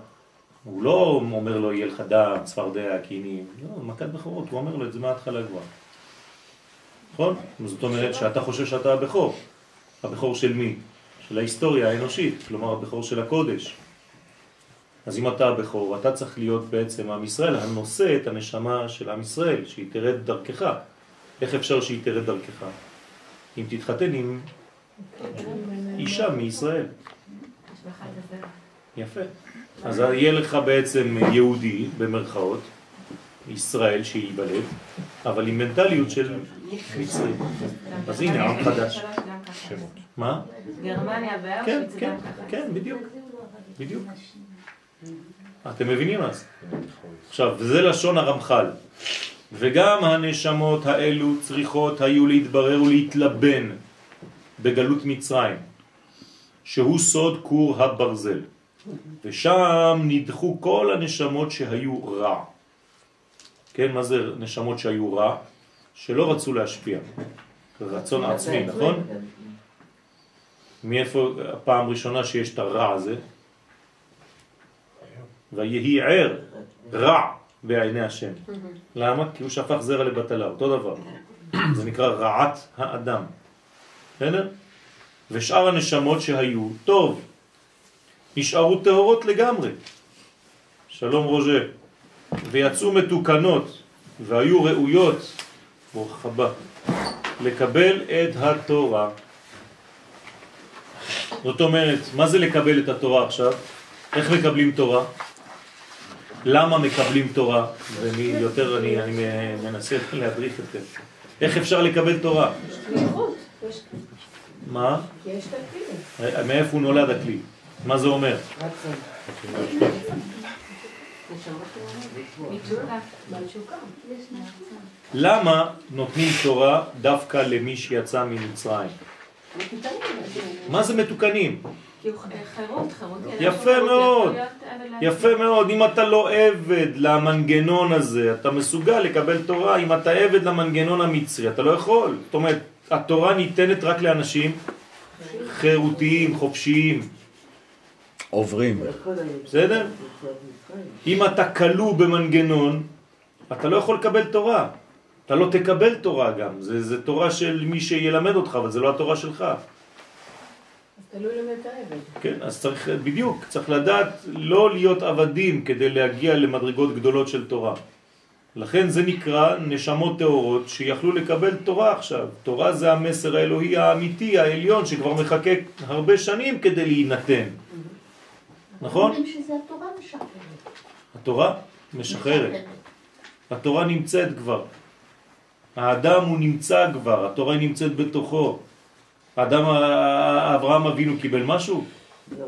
הוא לא אומר לו יהיה לך דם, צפרדע, קינים, לא, מכת בכורות, הוא אומר לו את זה מההתחלה כבר. נכון? זאת אומרת שאתה חושב שאתה הבכור. הבכור של מי? של ההיסטוריה האנושית, כלומר הבכור של הקודש. אז אם אתה הבכור, אתה צריך להיות בעצם עם ישראל, הנושא את הנשמה של עם ישראל, שהיא תרד דרכך. איך אפשר שהיא תרד דרכך? אם תתחתן עם אישה מישראל. יפה. אז יהיה לך בעצם יהודי, במרכאות, ישראל שייוולד, אבל עם מנטליות של מצרי. אז הנה עם חדש. מה? גרמניה כן, זה כן, ככה. כן, בדיוק. בדיוק. אתם מבינים אז? עכשיו, זה לשון הרמח"ל. וגם הנשמות האלו צריכות היו להתברר ולהתלבן בגלות מצרים, שהוא סוד כור הברזל. ושם נדחו כל הנשמות שהיו רע. כן, מה זה נשמות שהיו רע? שלא רצו להשפיע. רצון עצמי, נכון? מאיפה הפעם ראשונה שיש את הרע הזה? ויהי ער, רע בעיני השם. למה? כי הוא שפך זרע לבטלה, אותו דבר. זה נקרא רעת האדם. בסדר? ושאר הנשמות שהיו, טוב, נשארו טהורות לגמרי. שלום רוז'ה. ויצאו מתוקנות והיו ראויות, ברוך הבא, לקבל את התורה. זאת אומרת, מה זה לקבל את התורה עכשיו? איך מקבלים תורה? למה מקבלים תורה? ומי יותר אני, אני מנסה להדריך אתכם. איך אפשר לקבל תורה? יש- מה? כי יש את הכלי. מאיפה הוא נולד הכלי? מה זה אומר? למה נותנים תורה דווקא למי שיצא ממצרים? מה זה מתוקנים? יפה מאוד, יפה מאוד. אם אתה לא עבד למנגנון הזה, אתה מסוגל לקבל תורה. אם אתה עבד למנגנון המצרי, אתה לא יכול. זאת אומרת, התורה ניתנת רק לאנשים חירותיים, חופשיים. עוברים. בסדר? אם אתה כלוא במנגנון, אתה לא יכול לקבל תורה. אתה לא תקבל תורה גם. זה, זה תורה של מי שילמד אותך, אבל זה לא התורה שלך. אז. כן, אז צריך, בדיוק, צריך לדעת לא להיות עבדים כדי להגיע למדרגות גדולות של תורה. לכן זה נקרא נשמות טהורות שיכלו לקבל תורה עכשיו. תורה זה המסר האלוהי האמיתי, העליון, שכבר מחכה הרבה שנים כדי להינתן. נכון? התורה משחררת. התורה משחררת. התורה נמצאת כבר. האדם הוא נמצא כבר, התורה נמצאת בתוכו. האדם, אברהם אבינו קיבל משהו? לא.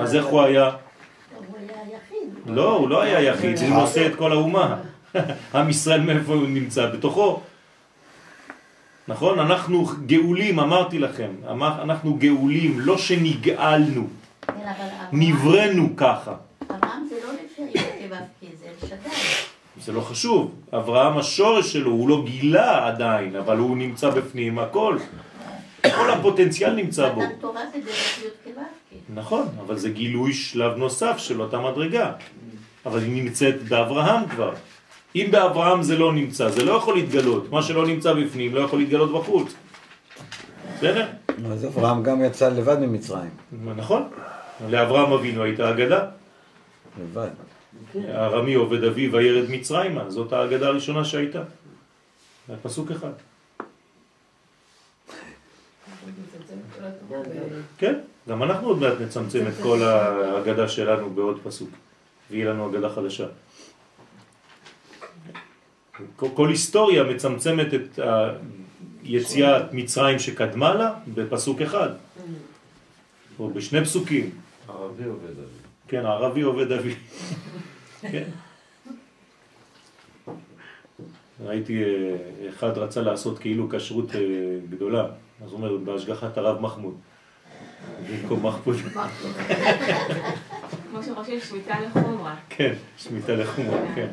אז איך הוא היה? הוא היה היחיד. לא, הוא לא היה יחיד, הוא נושא את כל האומה. עם ישראל מאיפה הוא נמצא? בתוכו. נכון? אנחנו גאולים, אמרתי לכם, אמר- אנחנו גאולים, לא שנגאלנו, כן, נבראנו ככה. אברהם זה לא לפי זה. זה לא חשוב, אברהם השורש שלו, הוא לא גילה עדיין, אבל הוא נמצא בפנים, הכל. כל הפוטנציאל נמצא בו. תורה זה דרך י'. נכון, אבל זה גילוי שלב נוסף של אותה מדרגה. אבל היא נמצאת באברהם כבר. אם באברהם זה לא נמצא, זה לא יכול להתגלות. מה שלא נמצא בפנים לא יכול להתגלות בחוץ. בסדר? אז אברהם גם יצא לבד ממצרים. נכון. לאברהם אבינו הייתה אגדה. לבד. הארמי עובד אביו וירד מצרימה, זאת האגדה הראשונה שהייתה. זה פסוק אחד. כן, גם אנחנו עוד מעט נצמצם את כל ההגדה שלנו בעוד פסוק, ויהיה לנו הגדה חדשה. כל, כל היסטוריה מצמצמת את יציאת מצרים שקדמה לה בפסוק אחד, או בשני פסוקים. ערבי עובד אבי. כן, הערבי עובד אבי. כן. ראיתי, אה, אחד רצה לעשות כאילו כשרות אה, גדולה, אז הוא אומר, בהשגחת הרב מחמוד. במקום מחמוד. כמו שחושבים שמיטה לחומרה. כן, שמיטה לחומרה, כן.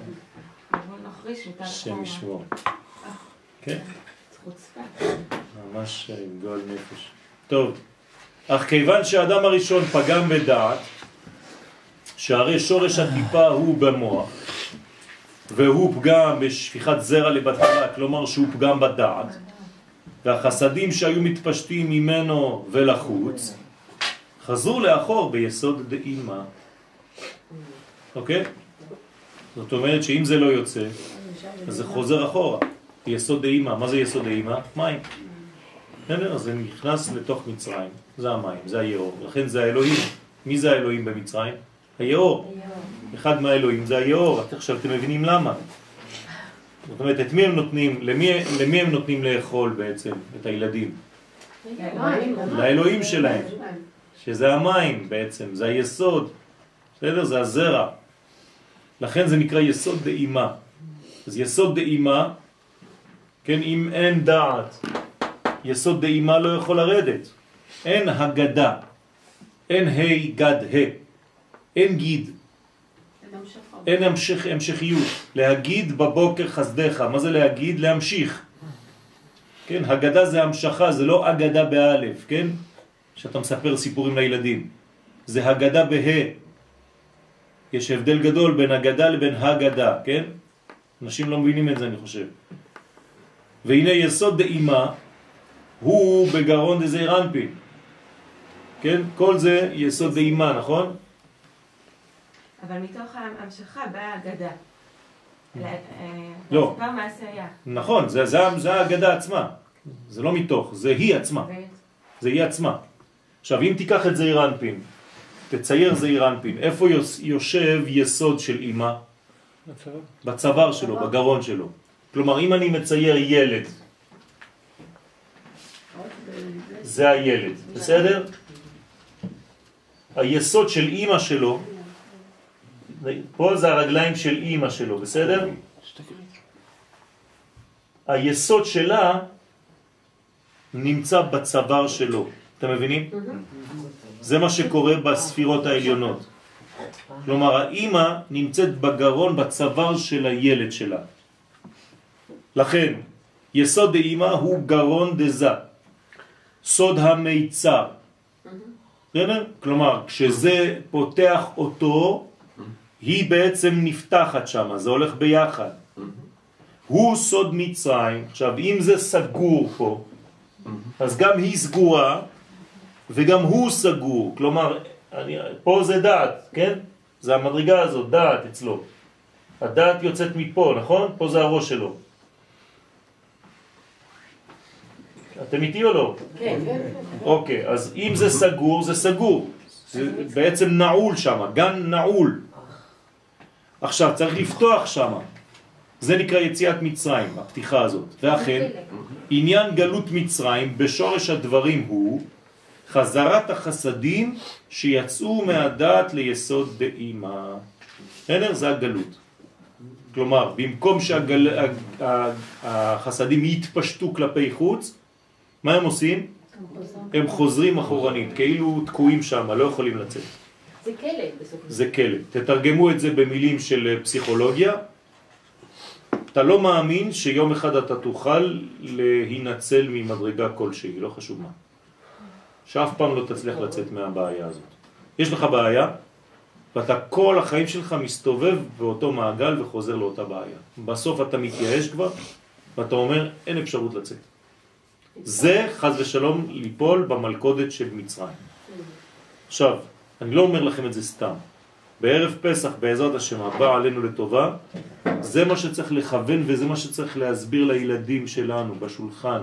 שמיטה השם. ישמור. כן, חוצפה. ממש אה, גועל נפש. טוב, אך כיוון שהאדם הראשון פגם בדעת, שהרי שורש הטיפה הוא במוח, והוא פגם בשפיכת זרע לבטלה, כלומר שהוא פגם בדעת, והחסדים שהיו מתפשטים ממנו ולחוץ, חזרו לאחור ביסוד דאימה. אוקיי? זאת אומרת שאם זה לא יוצא, אז זה חוזר אחורה. יסוד דאימה, מה זה יסוד דאימה? מים. בסדר? אז זה נכנס לתוך מצרים, זה המים, זה היאור, לכן זה האלוהים. מי זה האלוהים במצרים? היאור. אחד מהאלוהים זה היאור, עכשיו אתם מבינים למה. זאת אומרת, את מי הם נותנים, למי, למי הם נותנים לאכול בעצם, את הילדים? לאלוהים שלהם, שזה המים בעצם, זה היסוד, בסדר? זה הזרע. לכן זה נקרא יסוד דאימה. אז יסוד דאימה, כן, אם אין דעת, יסוד דאימה לא יכול לרדת. אין הגדה, אין ה' גד ה', אין גיד, אין המשך, המשכיות. להגיד בבוקר חסדך, מה זה להגיד? להמשיך. כן, הגדה זה המשכה, זה לא אגדה באלף, כן? שאתה מספר סיפורים לילדים. זה הגדה בה. יש הבדל גדול בין הגדה לבין הגדה, כן? אנשים לא מבינים את זה, אני חושב. והנה יסוד דאימה הוא בגרון דזעיר אנפין. כן? כל זה יסוד דאימה, נכון? אבל מתוך ההמשכה באה אגדה. לא. סיפר מעשה היה. נכון, זה, זה, זה האגדה עצמה. זה לא מתוך, זה היא עצמה. זה היא עצמה. עכשיו, אם תיקח את זעיר אנפין, תצייר זעיר אנפין, איפה יושב יסוד של אימא? בצוואר שלו, בגרון שלו. כלומר, אם אני מצייר ילד, זה הילד, בסדר? היסוד של אימא שלו, פה זה הרגליים של אימא שלו, בסדר? היסוד שלה נמצא בצוואר שלו, אתם מבינים? זה מה שקורה בספירות העליונות. כלומר, האימא נמצאת בגרון, בצוואר של הילד שלה. לכן, יסוד דאימא הוא גרון דזה. סוד המיצר. בסדר? כלומר, כשזה פותח אותו, היא בעצם נפתחת שם, זה הולך ביחד. הוא סוד מצרים. עכשיו, אם זה סגור פה, אז גם היא סגורה וגם הוא סגור. כלומר, אני, פה זה דעת, כן? זה המדרגה הזאת, דעת אצלו. הדעת יוצאת מפה, נכון? פה זה הראש שלו. אתם איתי או לא? כן. אוקיי, אז אם זה סגור, זה סגור. זה בעצם נעול שם, גן נעול. עכשיו, צריך לפתוח שם. זה נקרא יציאת מצרים, הפתיחה הזאת. ואכן, עניין גלות מצרים בשורש הדברים הוא חזרת החסדים שיצאו מהדעת ליסוד דאימה. בסדר? זה הגלות. כלומר, במקום שהחסדים יתפשטו כלפי חוץ, מה הם עושים? הם חוזרים אחורנית, כאילו תקועים שם, לא יכולים לצאת. זה כלא בסופו זה כלא. תתרגמו את זה במילים של פסיכולוגיה. אתה לא מאמין שיום אחד אתה תוכל להינצל ממדרגה כלשהי, לא חשוב מה. שאף פעם לא תצליח לצאת מהבעיה הזאת. יש לך בעיה, ואתה כל החיים שלך מסתובב באותו מעגל וחוזר לאותה בעיה. בסוף אתה מתייאש כבר, ואתה אומר, אין אפשרות לצאת. זה חז ושלום ליפול במלכודת של מצרים. עכשיו, אני לא אומר לכם את זה סתם. בערב פסח, בעזרת השם, הבא עלינו לטובה, זה מה שצריך לכוון וזה מה שצריך להסביר לילדים שלנו בשולחן.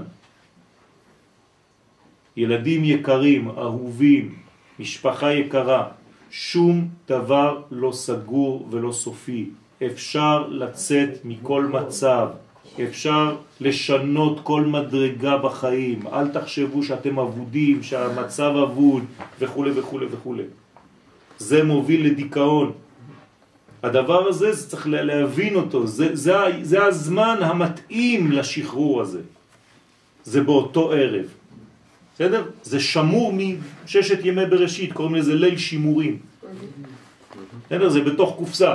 ילדים יקרים, אהובים, משפחה יקרה, שום דבר לא סגור ולא סופי. אפשר לצאת מכל מצב, אפשר לשנות כל מדרגה בחיים. אל תחשבו שאתם אבודים, שהמצב אבוד וכו' וכו' וכו'. זה מוביל לדיכאון. הדבר הזה, זה צריך להבין אותו, זה, זה, זה הזמן המתאים לשחרור הזה. זה באותו ערב. בסדר? זה שמור מששת ימי בראשית, קוראים לזה ליל שימורים. בסדר? זה בתוך קופסה.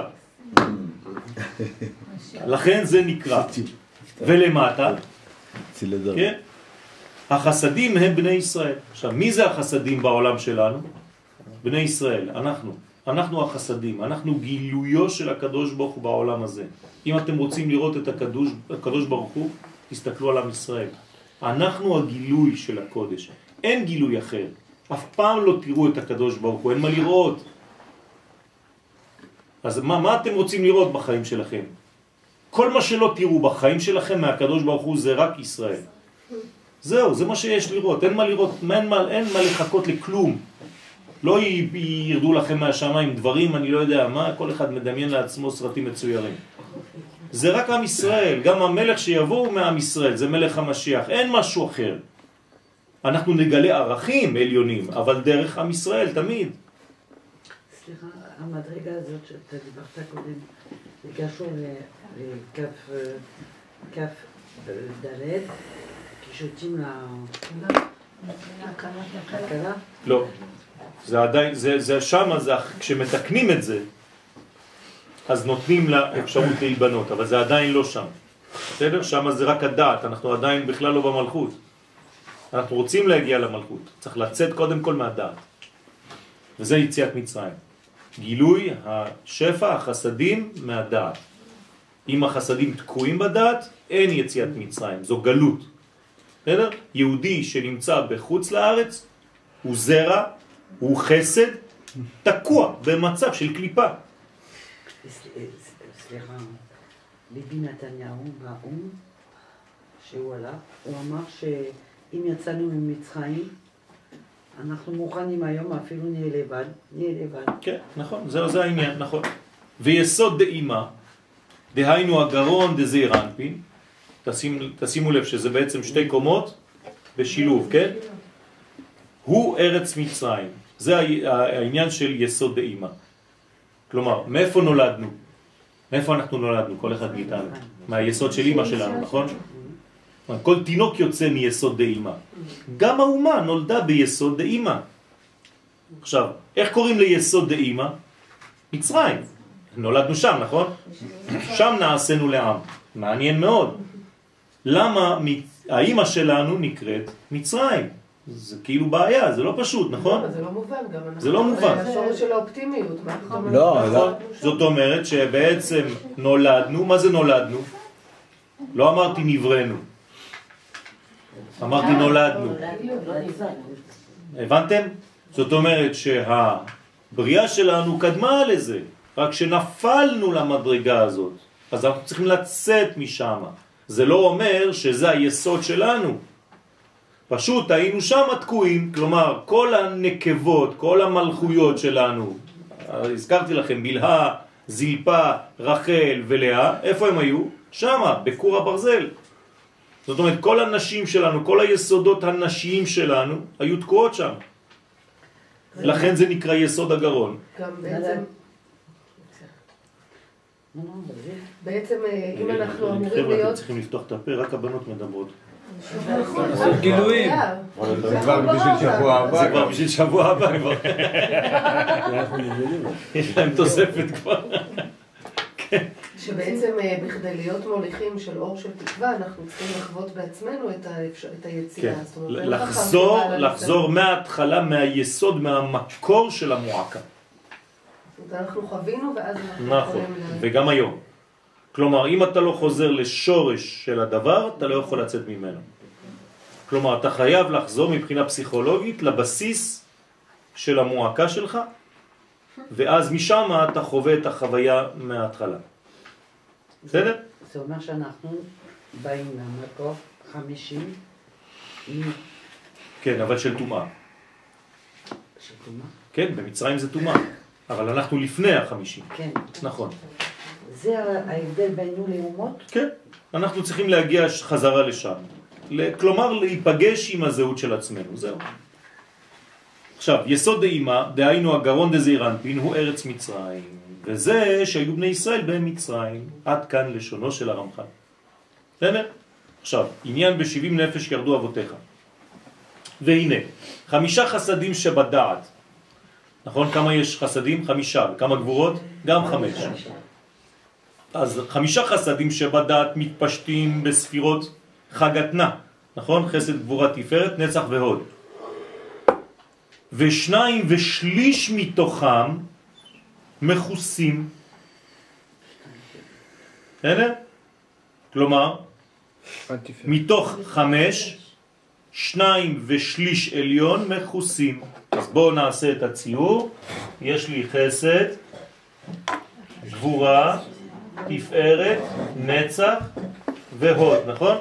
לכן זה נקרא. ולמטה, כן? החסדים הם בני ישראל. עכשיו, מי זה החסדים בעולם שלנו? בני ישראל, אנחנו. אנחנו החסדים, אנחנו גילויו של הקדוש ברוך הוא בעולם הזה. אם אתם רוצים לראות את הקדוש, הקדוש ברוך הוא, תסתכלו על עם ישראל. אנחנו הגילוי של הקודש, אין גילוי אחר. אף פעם לא תראו את הקדוש ברוך הוא, אין מה לראות. אז מה, מה אתם רוצים לראות בחיים שלכם? כל מה שלא תראו בחיים שלכם מהקדוש ברוך הוא זה רק ישראל. זהו, זה מה שיש לראות, אין מה לראות, אין מה, אין מה לחכות לכלום. לא ירדו לכם מהשמיים דברים, אני לא יודע מה, כל אחד מדמיין לעצמו סרטים מצוירים. זה רק עם ישראל, גם המלך שיבוא מעם ישראל, זה מלך המשיח, אין משהו אחר. אנחנו נגלה ערכים עליונים, אבל דרך עם ישראל תמיד. סליחה, המדרגה הזאת שאתה דיברת קודם, זה קשור לכף ד', כי שותים להקלה? לא. זה עדיין, זה, זה שמה, זה, כשמתקנים את זה, אז נותנים לה אפשרות להיבנות, אבל זה עדיין לא שם. בסדר? שם זה רק הדעת, אנחנו עדיין בכלל לא במלכות. אנחנו רוצים להגיע למלכות, צריך לצאת קודם כל מהדעת. וזה יציאת מצרים. גילוי השפע, החסדים מהדעת. אם החסדים תקועים בדעת, אין יציאת מצרים, זו גלות. בסדר? יהודי שנמצא בחוץ לארץ הוא זרע, הוא חסד, תקוע במצב של קליפה. סליחה, ביבי נתניהו באו"ם, שהוא הלך, הוא אמר שאם יצאנו ממצרים, אנחנו מוכנים היום, אפילו נהיה לבד, נהיה לבד. כן, נכון, זה, זה העניין, נכון. ויסוד דאימה, דהיינו הגרון דזעיר אנפין, תשים, תשימו לב שזה בעצם שתי קומות בשילוב, כן? הוא ארץ מצרים. זה העניין של יסוד דאימה. כלומר, מאיפה נולדנו? מאיפה אנחנו נולדנו, כל אחד מאיתנו? מהיסוד של אימא שלנו, נכון? כל תינוק יוצא מיסוד דאימה. גם האומה נולדה ביסוד דאימה. עכשיו, איך קוראים ליסוד דאימה? מצרים. נולדנו שם, נכון? שם נעשינו לעם. מעניין מאוד. למה האימא שלנו נקראת מצרים? זה כאילו בעיה, זה לא פשוט, נכון? זה לא מובן גם. זה לא מובן. השורש של האופטימיות. לא, נכון. זאת אומרת שבעצם נולדנו, מה זה נולדנו? לא אמרתי נבראנו. אמרתי נולדנו. הבנתם? זאת אומרת שהבריאה שלנו קדמה לזה, רק שנפלנו למדרגה הזאת. אז אנחנו צריכים לצאת משם. זה לא אומר שזה היסוד שלנו. פשוט היינו שם תקועים, כלומר כל הנקבות, כל המלכויות שלנו, הזכרתי לכם, בלהה, זלפה, רחל ולאה, איפה הם היו? שם, בקור הברזל. זאת אומרת, כל הנשים שלנו, כל היסודות הנשיים שלנו, היו תקועות שם. לכן זה נקרא יסוד הגרון. גם בעצם, בעצם אה, אם אנחנו אמורים חבר'ה, אתם להיות... צריכים לפתוח את הפה, רק הבנות מדברות. לעשות גילויים. זה כבר בשביל שבוע הבא. זה כבר בשביל שבוע הבא. יש להם תוספת כבר. שבעצם אה, בכדי להיות מוליכים של אור של תקווה, אנחנו צריכים לחוות בעצמנו את האפשר- את היציאה. כן, זאת אומרת, לחזור, לחזור. מההתחלה, מהיסוד, מהמקור של המועקה. זאת אומרת, אנחנו חווינו ואז אנחנו נכון, וגם היום. כלומר, אם אתה לא חוזר לשורש של הדבר, אתה לא יכול לצאת ממנו. כלומר, אתה חייב לחזור מבחינה פסיכולוגית לבסיס של המועקה שלך, ואז משם אתה חווה את החוויה מההתחלה. בסדר? זה אומר שאנחנו באים מהמקור חמישים כן, אבל של טומאה. שתומה. כן, במצרים זה טומאה, אבל אנחנו לפני החמישים. כן. נכון. זה ההבדל בינינו לאומות? כן, אנחנו צריכים להגיע חזרה לשם. כלומר, להיפגש עם הזהות של עצמנו, זהו. עכשיו, יסוד דאימה, דהיינו הגרון דזעיר אנפין, הוא ארץ מצרים. וזה שהיו בני ישראל במצרים. עד כאן לשונו של הרמח"ל. בסדר? עכשיו, עניין בשבעים נפש ירדו אבותיך. והנה, חמישה חסדים שבדעת. נכון? כמה יש חסדים? חמישה. וכמה גבורות? גם חמש. אז חמישה חסדים שבדעת מתפשטים בספירות חגתנה, נכון? חסד גבורה תפארת, נצח והוד. ושניים ושליש מתוכם מכוסים. בסדר? כלומר, מתוך חמש, שניים ושליש עליון מכוסים. אז בואו נעשה את הציור. יש לי חסד, גבורה, תפארת, נצח והוד, נכון?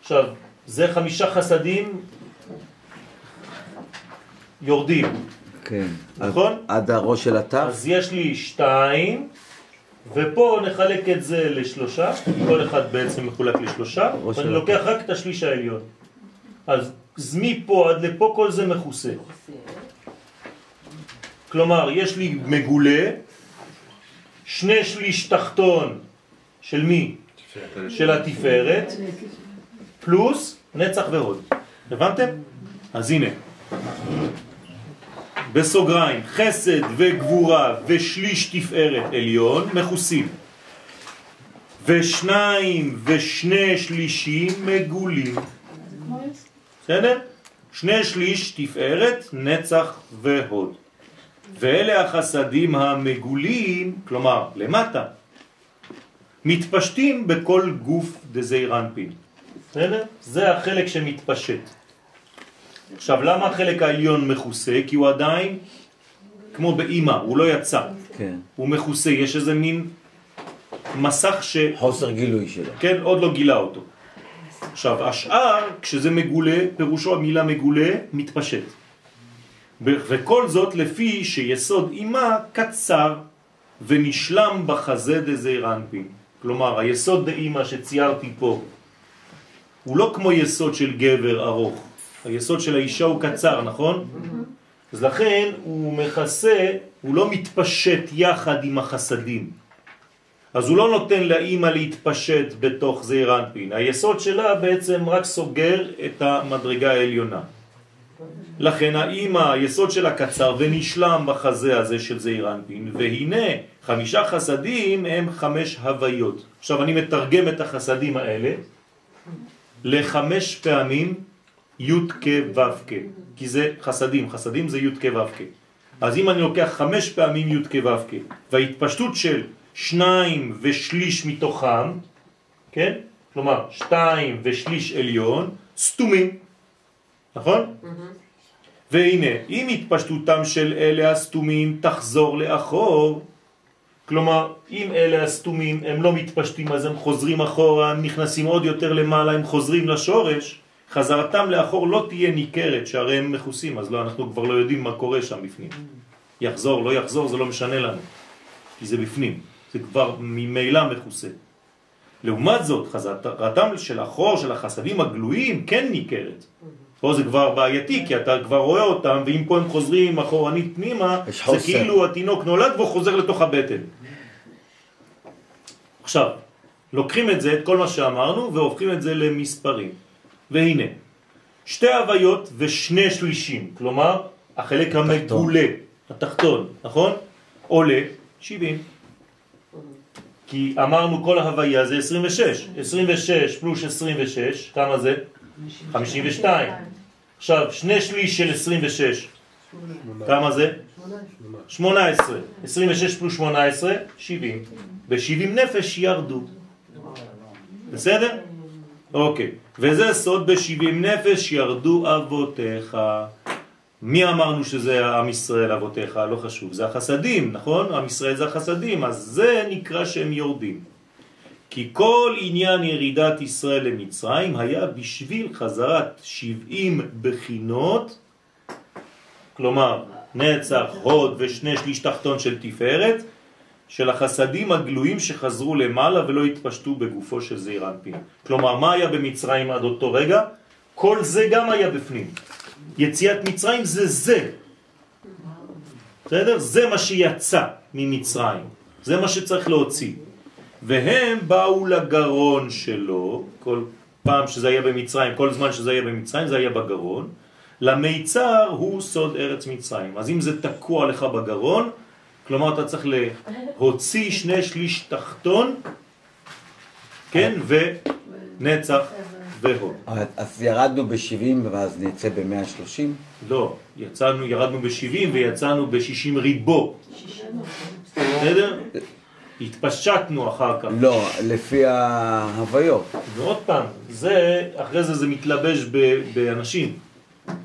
עכשיו, זה חמישה חסדים יורדים, כן. נכון? עד הראש של התו? אז יש לי שתיים, ופה נחלק את זה לשלושה, כל אחד בעצם מחולק לשלושה, ואני לוקח רק את השליש העליון. אז אז מפה עד לפה כל זה מכוסה. כלומר, יש לי מגולה, שני שליש תחתון של מי? של התפארת, פלוס נצח והוד. הבנתם? אז הנה, בסוגריים, חסד וגבורה ושליש תפארת עליון מכוסים. ושניים ושני שלישים מגולים. בסדר? שני שליש תפארת, נצח והוד. ואלה החסדים המגולים, כלומר למטה, מתפשטים בכל גוף דזעיר אנפין. בסדר? זה החלק שמתפשט. עכשיו, למה החלק העליון מכוסה? כי הוא עדיין כמו באימא, הוא לא יצא. כן. הוא מכוסה, יש איזה מין מסך ש... חוסר גילוי שלו. כן, עוד לא גילה אותו. עכשיו, השאר, כשזה מגולה, פירושו המילה מגולה, מתפשט. וכל זאת לפי שיסוד אימה קצר ונשלם בחזה דזעיר אנפין. כלומר, היסוד דאימא שציירתי פה, הוא לא כמו יסוד של גבר ארוך. היסוד של האישה הוא קצר, נכון? אז לכן הוא מכסה, הוא לא מתפשט יחד עם החסדים. אז הוא לא נותן לאימא להתפשט בתוך זעיר אנפין. היסוד שלה בעצם רק סוגר את המדרגה העליונה. לכן האימא, היסוד שלה קצר ונשלם בחזה הזה של זעיר אנפין, והנה חמישה חסדים הם חמש הוויות. עכשיו אני מתרגם את החסדים האלה לחמש פעמים י' כ' ו' כ', כי זה חסדים, חסדים זה י' כ' ו' כ'. אז אם אני לוקח חמש פעמים י' כ' ו' כ', וההתפשטות של שניים ושליש מתוכם, כן? כלומר, שתיים ושליש עליון, סתומים, נכון? והנה, אם התפשטותם של אלה הסתומים תחזור לאחור, כלומר, אם אלה הסתומים הם לא מתפשטים אז הם חוזרים אחורה, הם נכנסים עוד יותר למעלה, הם חוזרים לשורש, חזרתם לאחור לא תהיה ניכרת, שהרי הם מכוסים, אז לא, אנחנו כבר לא יודעים מה קורה שם בפנים. יחזור, לא יחזור, זה לא משנה לנו, כי זה בפנים, זה כבר ממילא מכוסה. לעומת זאת, חזרתם של אחור, של החסדים הגלויים, כן ניכרת. פה זה כבר בעייתי, כי אתה כבר רואה אותם, ואם פה הם חוזרים אחורנית פנימה, זה כאילו התינוק נולד והוא חוזר לתוך הבטן. עכשיו, לוקחים את זה, את כל מה שאמרנו, והופכים את זה למספרים. והנה, שתי הוויות ושני שלישים, כלומר, החלק המגולה, התחתון, נכון? עולה 70. כי אמרנו כל ההוויה זה 26. 26 פלוס 26, כמה זה? 52. עכשיו, שני שליש של 26, כמה זה? 18. 26 פלוס 18, 70. ב-70 נפש ירדו. בסדר? אוקיי. וזה סוד ב-70 נפש ירדו אבותיך. מי אמרנו שזה עם ישראל אבותיך? לא חשוב. זה החסדים, נכון? עם ישראל זה החסדים, אז זה נקרא שהם יורדים. כי כל עניין ירידת ישראל למצרים היה בשביל חזרת 70 בחינות, כלומר נצח, הוד ושני שליש תחתון של תפארת, של החסדים הגלויים שחזרו למעלה ולא התפשטו בגופו של זעיר אנפין. כלומר, מה היה במצרים עד אותו רגע? כל זה גם היה בפנים. יציאת מצרים זה זה. בסדר? זה מה שיצא ממצרים. זה מה שצריך להוציא. והם באו לגרון שלו, כל פעם שזה היה במצרים, כל זמן שזה היה במצרים, זה היה בגרון. למיצר הוא סוד ארץ מצרים. אז אם זה תקוע לך בגרון, כלומר אתה צריך להוציא שני שליש תחתון, כן, ונצח והוד. אז ירדנו ב-70 ואז נצא ב-130? לא, יצאנו, ירדנו ב-70 ויצאנו ב-60 ריבו. בסדר? התפשטנו אחר כך. לא, לפי ההוויות. ועוד פעם, זה, אחרי זה זה מתלבש באנשים.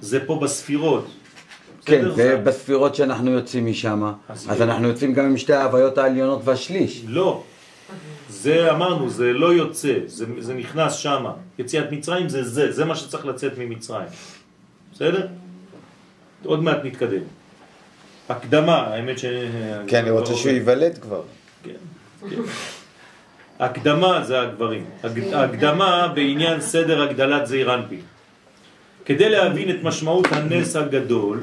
זה פה בספירות. כן, ובספירות שאנחנו יוצאים משם, אז אנחנו יוצאים גם עם שתי ההוויות העליונות והשליש. לא, זה אמרנו, זה לא יוצא, זה, זה נכנס שם. יציאת מצרים זה זה, זה מה שצריך לצאת ממצרים. בסדר? עוד מעט נתקדם. הקדמה, האמת ש... כן, אני רוצה שהוא ייוולד כבר. כן, כן. הקדמה זה הגברים. הקדמה בעניין סדר הגדלת זעיר אנפין. כדי להבין את משמעות הנס הגדול,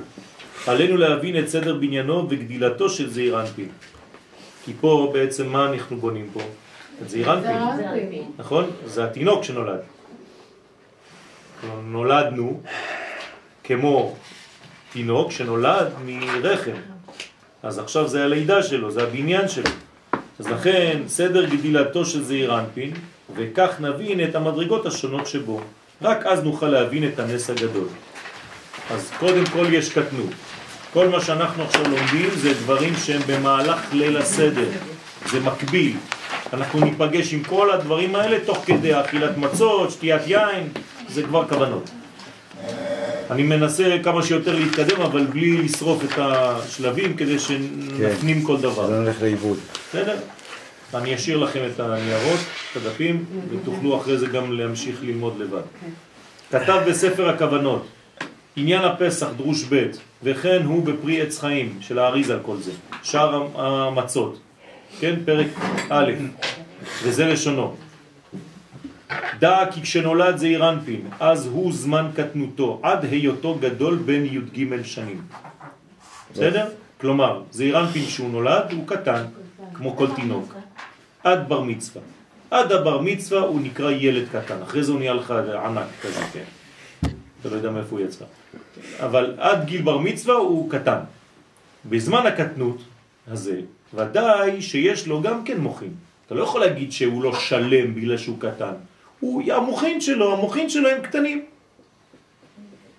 עלינו להבין את סדר בניינו וגדילתו של זעיר אנפין. כי פה בעצם מה אנחנו בונים פה? את זעיר אנפין. נכון? זה התינוק שנולד. נולדנו כמו תינוק שנולד מרחם. אז עכשיו זה הלידה שלו, זה הבניין שלו. אז לכן סדר גדילתו של זעיר אנפין, וכך נבין את המדרגות השונות שבו. רק אז נוכל להבין את הנס הגדול. אז קודם כל יש קטנות. כל מה שאנחנו עכשיו לומדים זה דברים שהם במהלך ליל הסדר. זה מקביל. אנחנו ניפגש עם כל הדברים האלה תוך כדי אכילת מצות, שתיית יין, זה כבר כוונות. אני מנסה כמה שיותר להתקדם, אבל בלי לשרוף את השלבים כדי שנפנים כל דבר. לא נלך לאיבוד. בסדר? אני אשאיר לכם את הניירות, את הדפים, ותוכלו אחרי זה גם להמשיך ללמוד לבד. כתב בספר הכוונות, עניין הפסח דרוש ב' וכן הוא בפרי עץ חיים של האריז על כל זה, שאר המצות, כן? פרק א', וזה לשונו. דע כי כשנולד זעיר אנפין, אז הוא זמן קטנותו, עד היותו גדול בין י"ג שנים. בסדר? כלומר, זעיר אנפין שהוא נולד הוא קטן, כמו כל תינוק, עד בר מצווה. עד הבר מצווה הוא נקרא ילד קטן, אחרי זה הוא נהיה לך ענק כזה, כן. אתה לא יודע מאיפה הוא יצא. אבל עד גיל בר מצווה הוא קטן. בזמן הקטנות הזה, ודאי שיש לו גם כן מוחים. אתה לא יכול להגיד שהוא לא שלם בגלל שהוא קטן. הוא, המוחין שלו, המוחין שלו הם קטנים.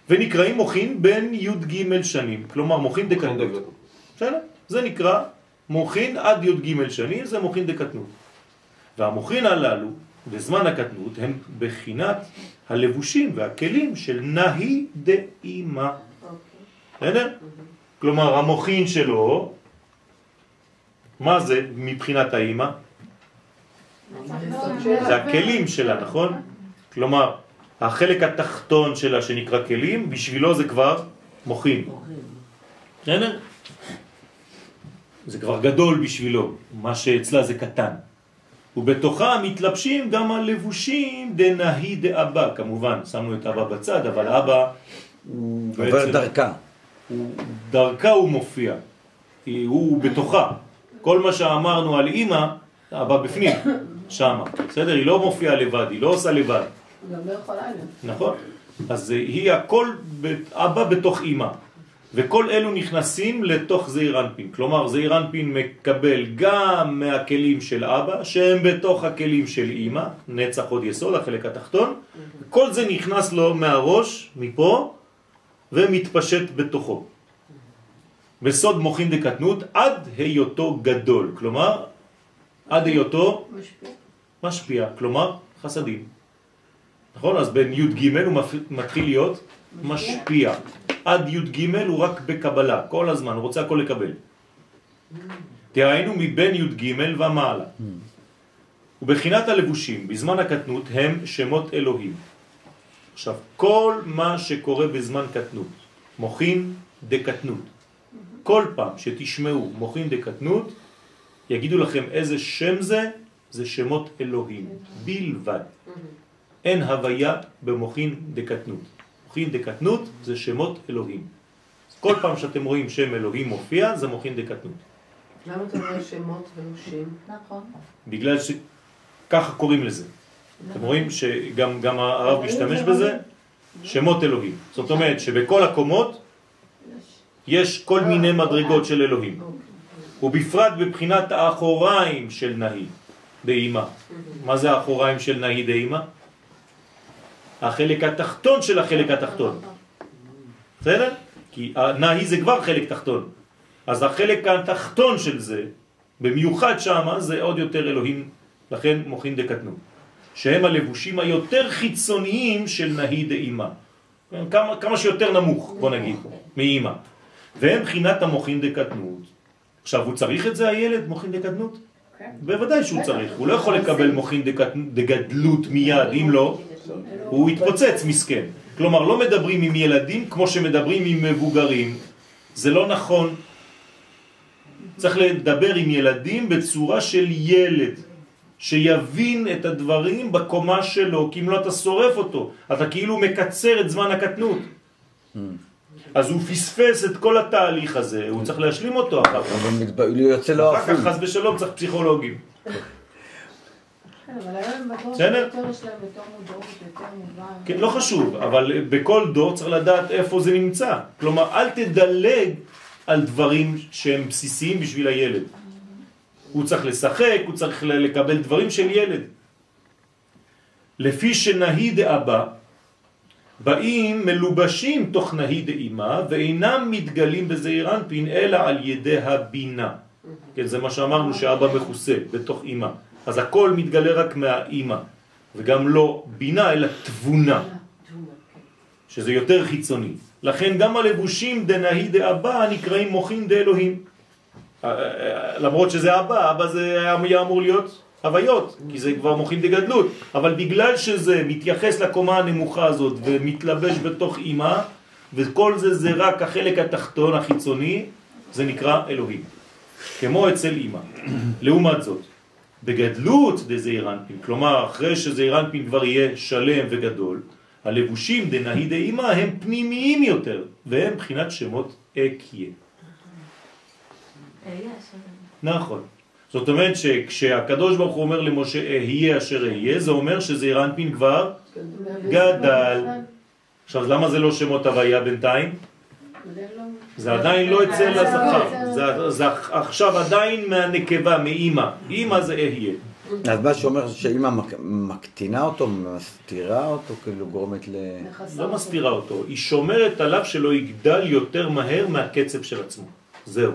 ונקראים מוכין בין י"ג שנים, כלומר מוכין דקטנות. בסדר? זה נקרא מוכין עד י"ג שנים, זה מוכין דקטנות. והמוכין הללו, בזמן הקטנות, הם בחינת הלבושים והכלים של נהי דאימה. בסדר? כלומר, המוכין שלו, מה זה מבחינת האימא? זה הכלים שלה, נכון? כלומר, החלק התחתון שלה שנקרא כלים, בשבילו זה כבר מוכין. בסדר? זה כבר גדול בשבילו, מה שאצלה זה קטן. ובתוכה מתלבשים גם הלבושים דנהי דאבא, כמובן, שמנו את אבא בצד, אבל אבא הוא עובר בעצם... דרכה. הוא, דרכה הוא מופיע, כי הוא בתוכה. כל מה שאמרנו על אימא, אבא בפנים, שמה. בסדר? היא לא מופיעה לבד, היא לא עושה לבד. גם לא יכולה לה. נכון? אז היא הכל, אבא בתוך אימא. וכל אלו נכנסים לתוך זעיר אנפין. כלומר, זעיר אנפין מקבל גם מהכלים של אבא, שהם בתוך הכלים של אימא, נצח עוד יסוד, החלק התחתון. כל זה נכנס לו מהראש, מפה, ומתפשט בתוכו. בסוד מוכין דקטנות עד היותו גדול. כלומר, עד היותו משפיע. משפיע, כלומר חסדים. נכון? אז בין י' ג' הוא מתחיל להיות משפיע. עד י' ג' הוא רק בקבלה, כל הזמן, הוא רוצה הכל לקבל. תראינו מבין י' ג' ומעלה. ובחינת הלבושים בזמן הקטנות הם שמות אלוהים. עכשיו, כל מה שקורה בזמן קטנות, מוכין דקטנות. כל פעם שתשמעו מוכין דקטנות, יגידו לכם איזה שם זה, זה שמות אלוהים, בלבד. אין הוויה במוכין דקטנות. מוכין דקטנות זה שמות אלוהים. כל פעם שאתם רואים שם אלוהים מופיע, זה מוכין דקטנות. למה אתה אומר שמות ולא שם? נכון. בגלל שככה קוראים לזה. אתם רואים שגם גם הרב משתמש בזה, שמות אלוהים. זאת אומרת שבכל הקומות יש כל מיני מדרגות של אלוהים. ובפרט בבחינת האחוריים של נהי דאימה. מה זה האחוריים של נהי דאימה? החלק התחתון של החלק התחתון. בסדר? כי הנהי זה כבר חלק תחתון. אז החלק התחתון של זה, במיוחד שמה, זה עוד יותר אלוהים, לכן מוכין דקטנו. שהם הלבושים היותר חיצוניים של נהי דאימה. כמה, כמה שיותר נמוך, בוא נגיד, מאימא. והם בחינת המוכין דקטנות. עכשיו, הוא צריך את זה הילד, מוכין דקטנות? בוודאי שהוא צריך. הוא לא יכול לקבל מוכין דגדלות מיד, אם לא, הוא יתפוצץ מסכן. כלומר, לא מדברים עם ילדים כמו שמדברים עם מבוגרים. זה לא נכון. צריך לדבר עם ילדים בצורה של ילד, שיבין את הדברים בקומה שלו, כי אם לא אתה שורף אותו, אתה כאילו מקצר את זמן הקטנות. אז הוא פספס את כל התהליך הזה, הוא צריך להשלים אותו אחר כך. אבל מתב- יוצא לו אחר אפילו. כך חס ושלום צריך פסיכולוגים. כן, אבל היום בטוח בסדר? יותר מובן. כן, לא חשוב, אבל בכל דור צריך לדעת איפה זה נמצא. כלומר, אל תדלג על דברים שהם בסיסיים בשביל הילד. הוא צריך לשחק, הוא צריך לקבל דברים של ילד. לפי שנהי דאבא, באים מלובשים תוך נהי דאמא, ואינם מתגלים בזעיר אנפין, אלא על ידי הבינה. כן, זה מה שאמרנו שאבא מכוסה בתוך אמא. אז הכל מתגלה רק מהאמא, וגם לא בינה, אלא תבונה, שזה יותר חיצוני. לכן גם הלבושים דנהי דאבא נקראים מוכין דאלוהים. אה, אה, למרות שזה אבא, אבא זה היה אמור להיות הוויות, כי זה כבר מוכין דגדלות, אבל בגלל שזה מתייחס לקומה הנמוכה הזאת ומתלבש בתוך אימא, וכל זה זה רק החלק התחתון החיצוני, זה נקרא אלוהים. כמו אצל אימא. לעומת זאת, בגדלות דזעיר אנפין, כלומר אחרי שזעיר אנפין כבר יהיה שלם וגדול, הלבושים דנהי דאמא הם פנימיים יותר, והם בחינת שמות אקיה. נכון. זאת אומרת שכשהקדוש ברוך הוא אומר למשה אהיה אשר אהיה, זה אומר שזעיר אנפין כבר גדל. עכשיו למה זה לא שמות הוויה בינתיים? זה עדיין לא אצל הזכר, זה, זה עכשיו עדיין מהנקבה, מאימא, אימא זה אהיה. אז מה שאומר שאמא מק- מקטינה אותו, מסתירה אותו, כאילו גורמת ל... לא מסתירה אותו, היא שומרת עליו שלא יגדל יותר מהר מהקצב של עצמו. זהו.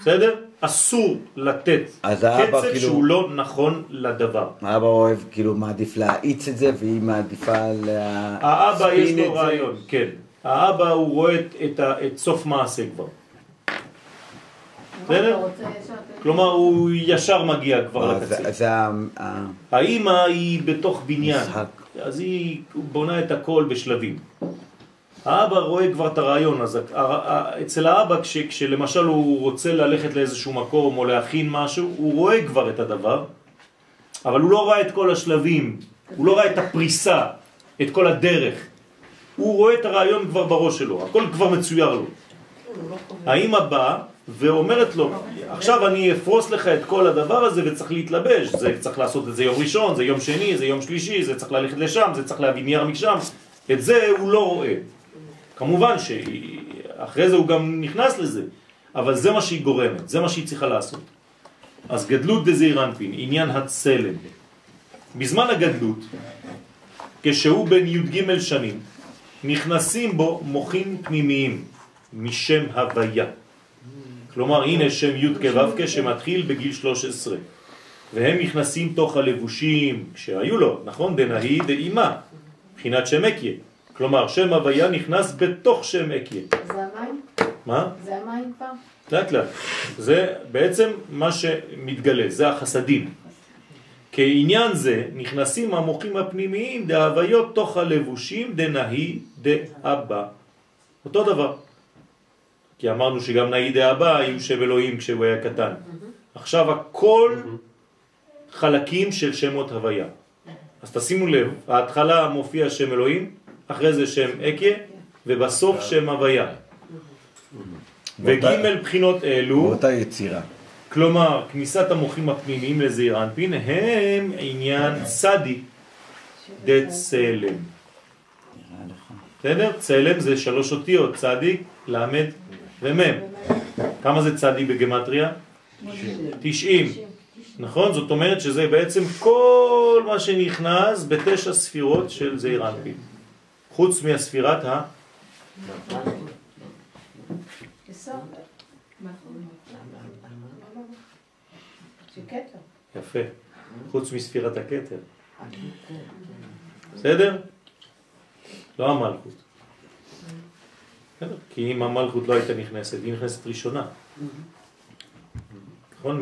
בסדר? אסור לתת אז האבא קצב כאילו- שהוא לא נכון לדבר. האבא אוהב, כאילו מעדיף להאיץ את זה, והיא מעדיפה לה... האבא יש ספין את לו זה. רעיון, כן. האבא הוא רואה את, את, את סוף מעשה כבר. בסדר? כלומר הוא ישר מגיע כבר אה, לקצה. האימא היא בתוך בניין, משחק. אז היא בונה את הכל בשלבים. האבא רואה כבר את הרעיון, אז אצל האבא כש, כשלמשל הוא רוצה ללכת לאיזשהו מקום או להכין משהו, הוא רואה כבר את הדבר, אבל הוא לא רואה את כל השלבים, הוא לא רואה את הפריסה, את כל הדרך. הוא רואה את הרעיון כבר בראש שלו, הכל כבר מצויר לו. האמא באה ואומרת לו, עכשיו אני אפרוס לך את כל הדבר הזה וצריך להתלבש, זה צריך לעשות את זה יום ראשון, זה יום שני, זה יום שלישי, זה צריך ללכת לשם, זה צריך להביא נייר משם, את זה הוא לא רואה. כמובן שאחרי זה הוא גם נכנס לזה, אבל זה מה שהיא גורמת, זה מה שהיא צריכה לעשות. אז גדלות דזעיר אנפין, עניין הצלם. בזמן הגדלות, כשהוא בן י"ג שנים, נכנסים בו מוחים פנימיים משם הוויה. כלומר, הנה שם י' כו' שמתחיל בגיל 13. והם נכנסים תוך הלבושים שהיו לו, נכון? דנאי דאימה, מבחינת שם אקיה. כלומר, שם הוויה נכנס בתוך שם אקיה. זה המים? מה? זה המים כבר? לאט לאט. זה בעצם מה שמתגלה, זה החסדים. כעניין זה נכנסים המוחים הפנימיים דהוויות תוך הלבושים דנהי דאבא. אותו דבר. כי אמרנו שגם נהי דאבא היו שם אלוהים כשהוא היה קטן. עכשיו הכל חלקים של שמות הוויה. אז תשימו לב, ההתחלה מופיע שם אלוהים, אחרי זה שם אקיה, ובסוף שם הוויה. וג' בחינות אלו, באותה יצירה. כלומר, כניסת המוחים הפנימיים לזעיר אנפין, הם עניין צדי דצלם. בסדר? צלם זה שלוש אותיות, צדיק, למד ומם. כמה זה צדי בגמטריה? 90. נכון? זאת אומרת שזה בעצם כל מה שנכנס בתשע ספירות של זעיר אנפין. חוץ מהספירת ה... שכתר. יפה. חוץ מספירת הכתר. בסדר? לא המלכות. בסדר? כי אם המלכות לא הייתה נכנסת, היא נכנסת ראשונה. נכון?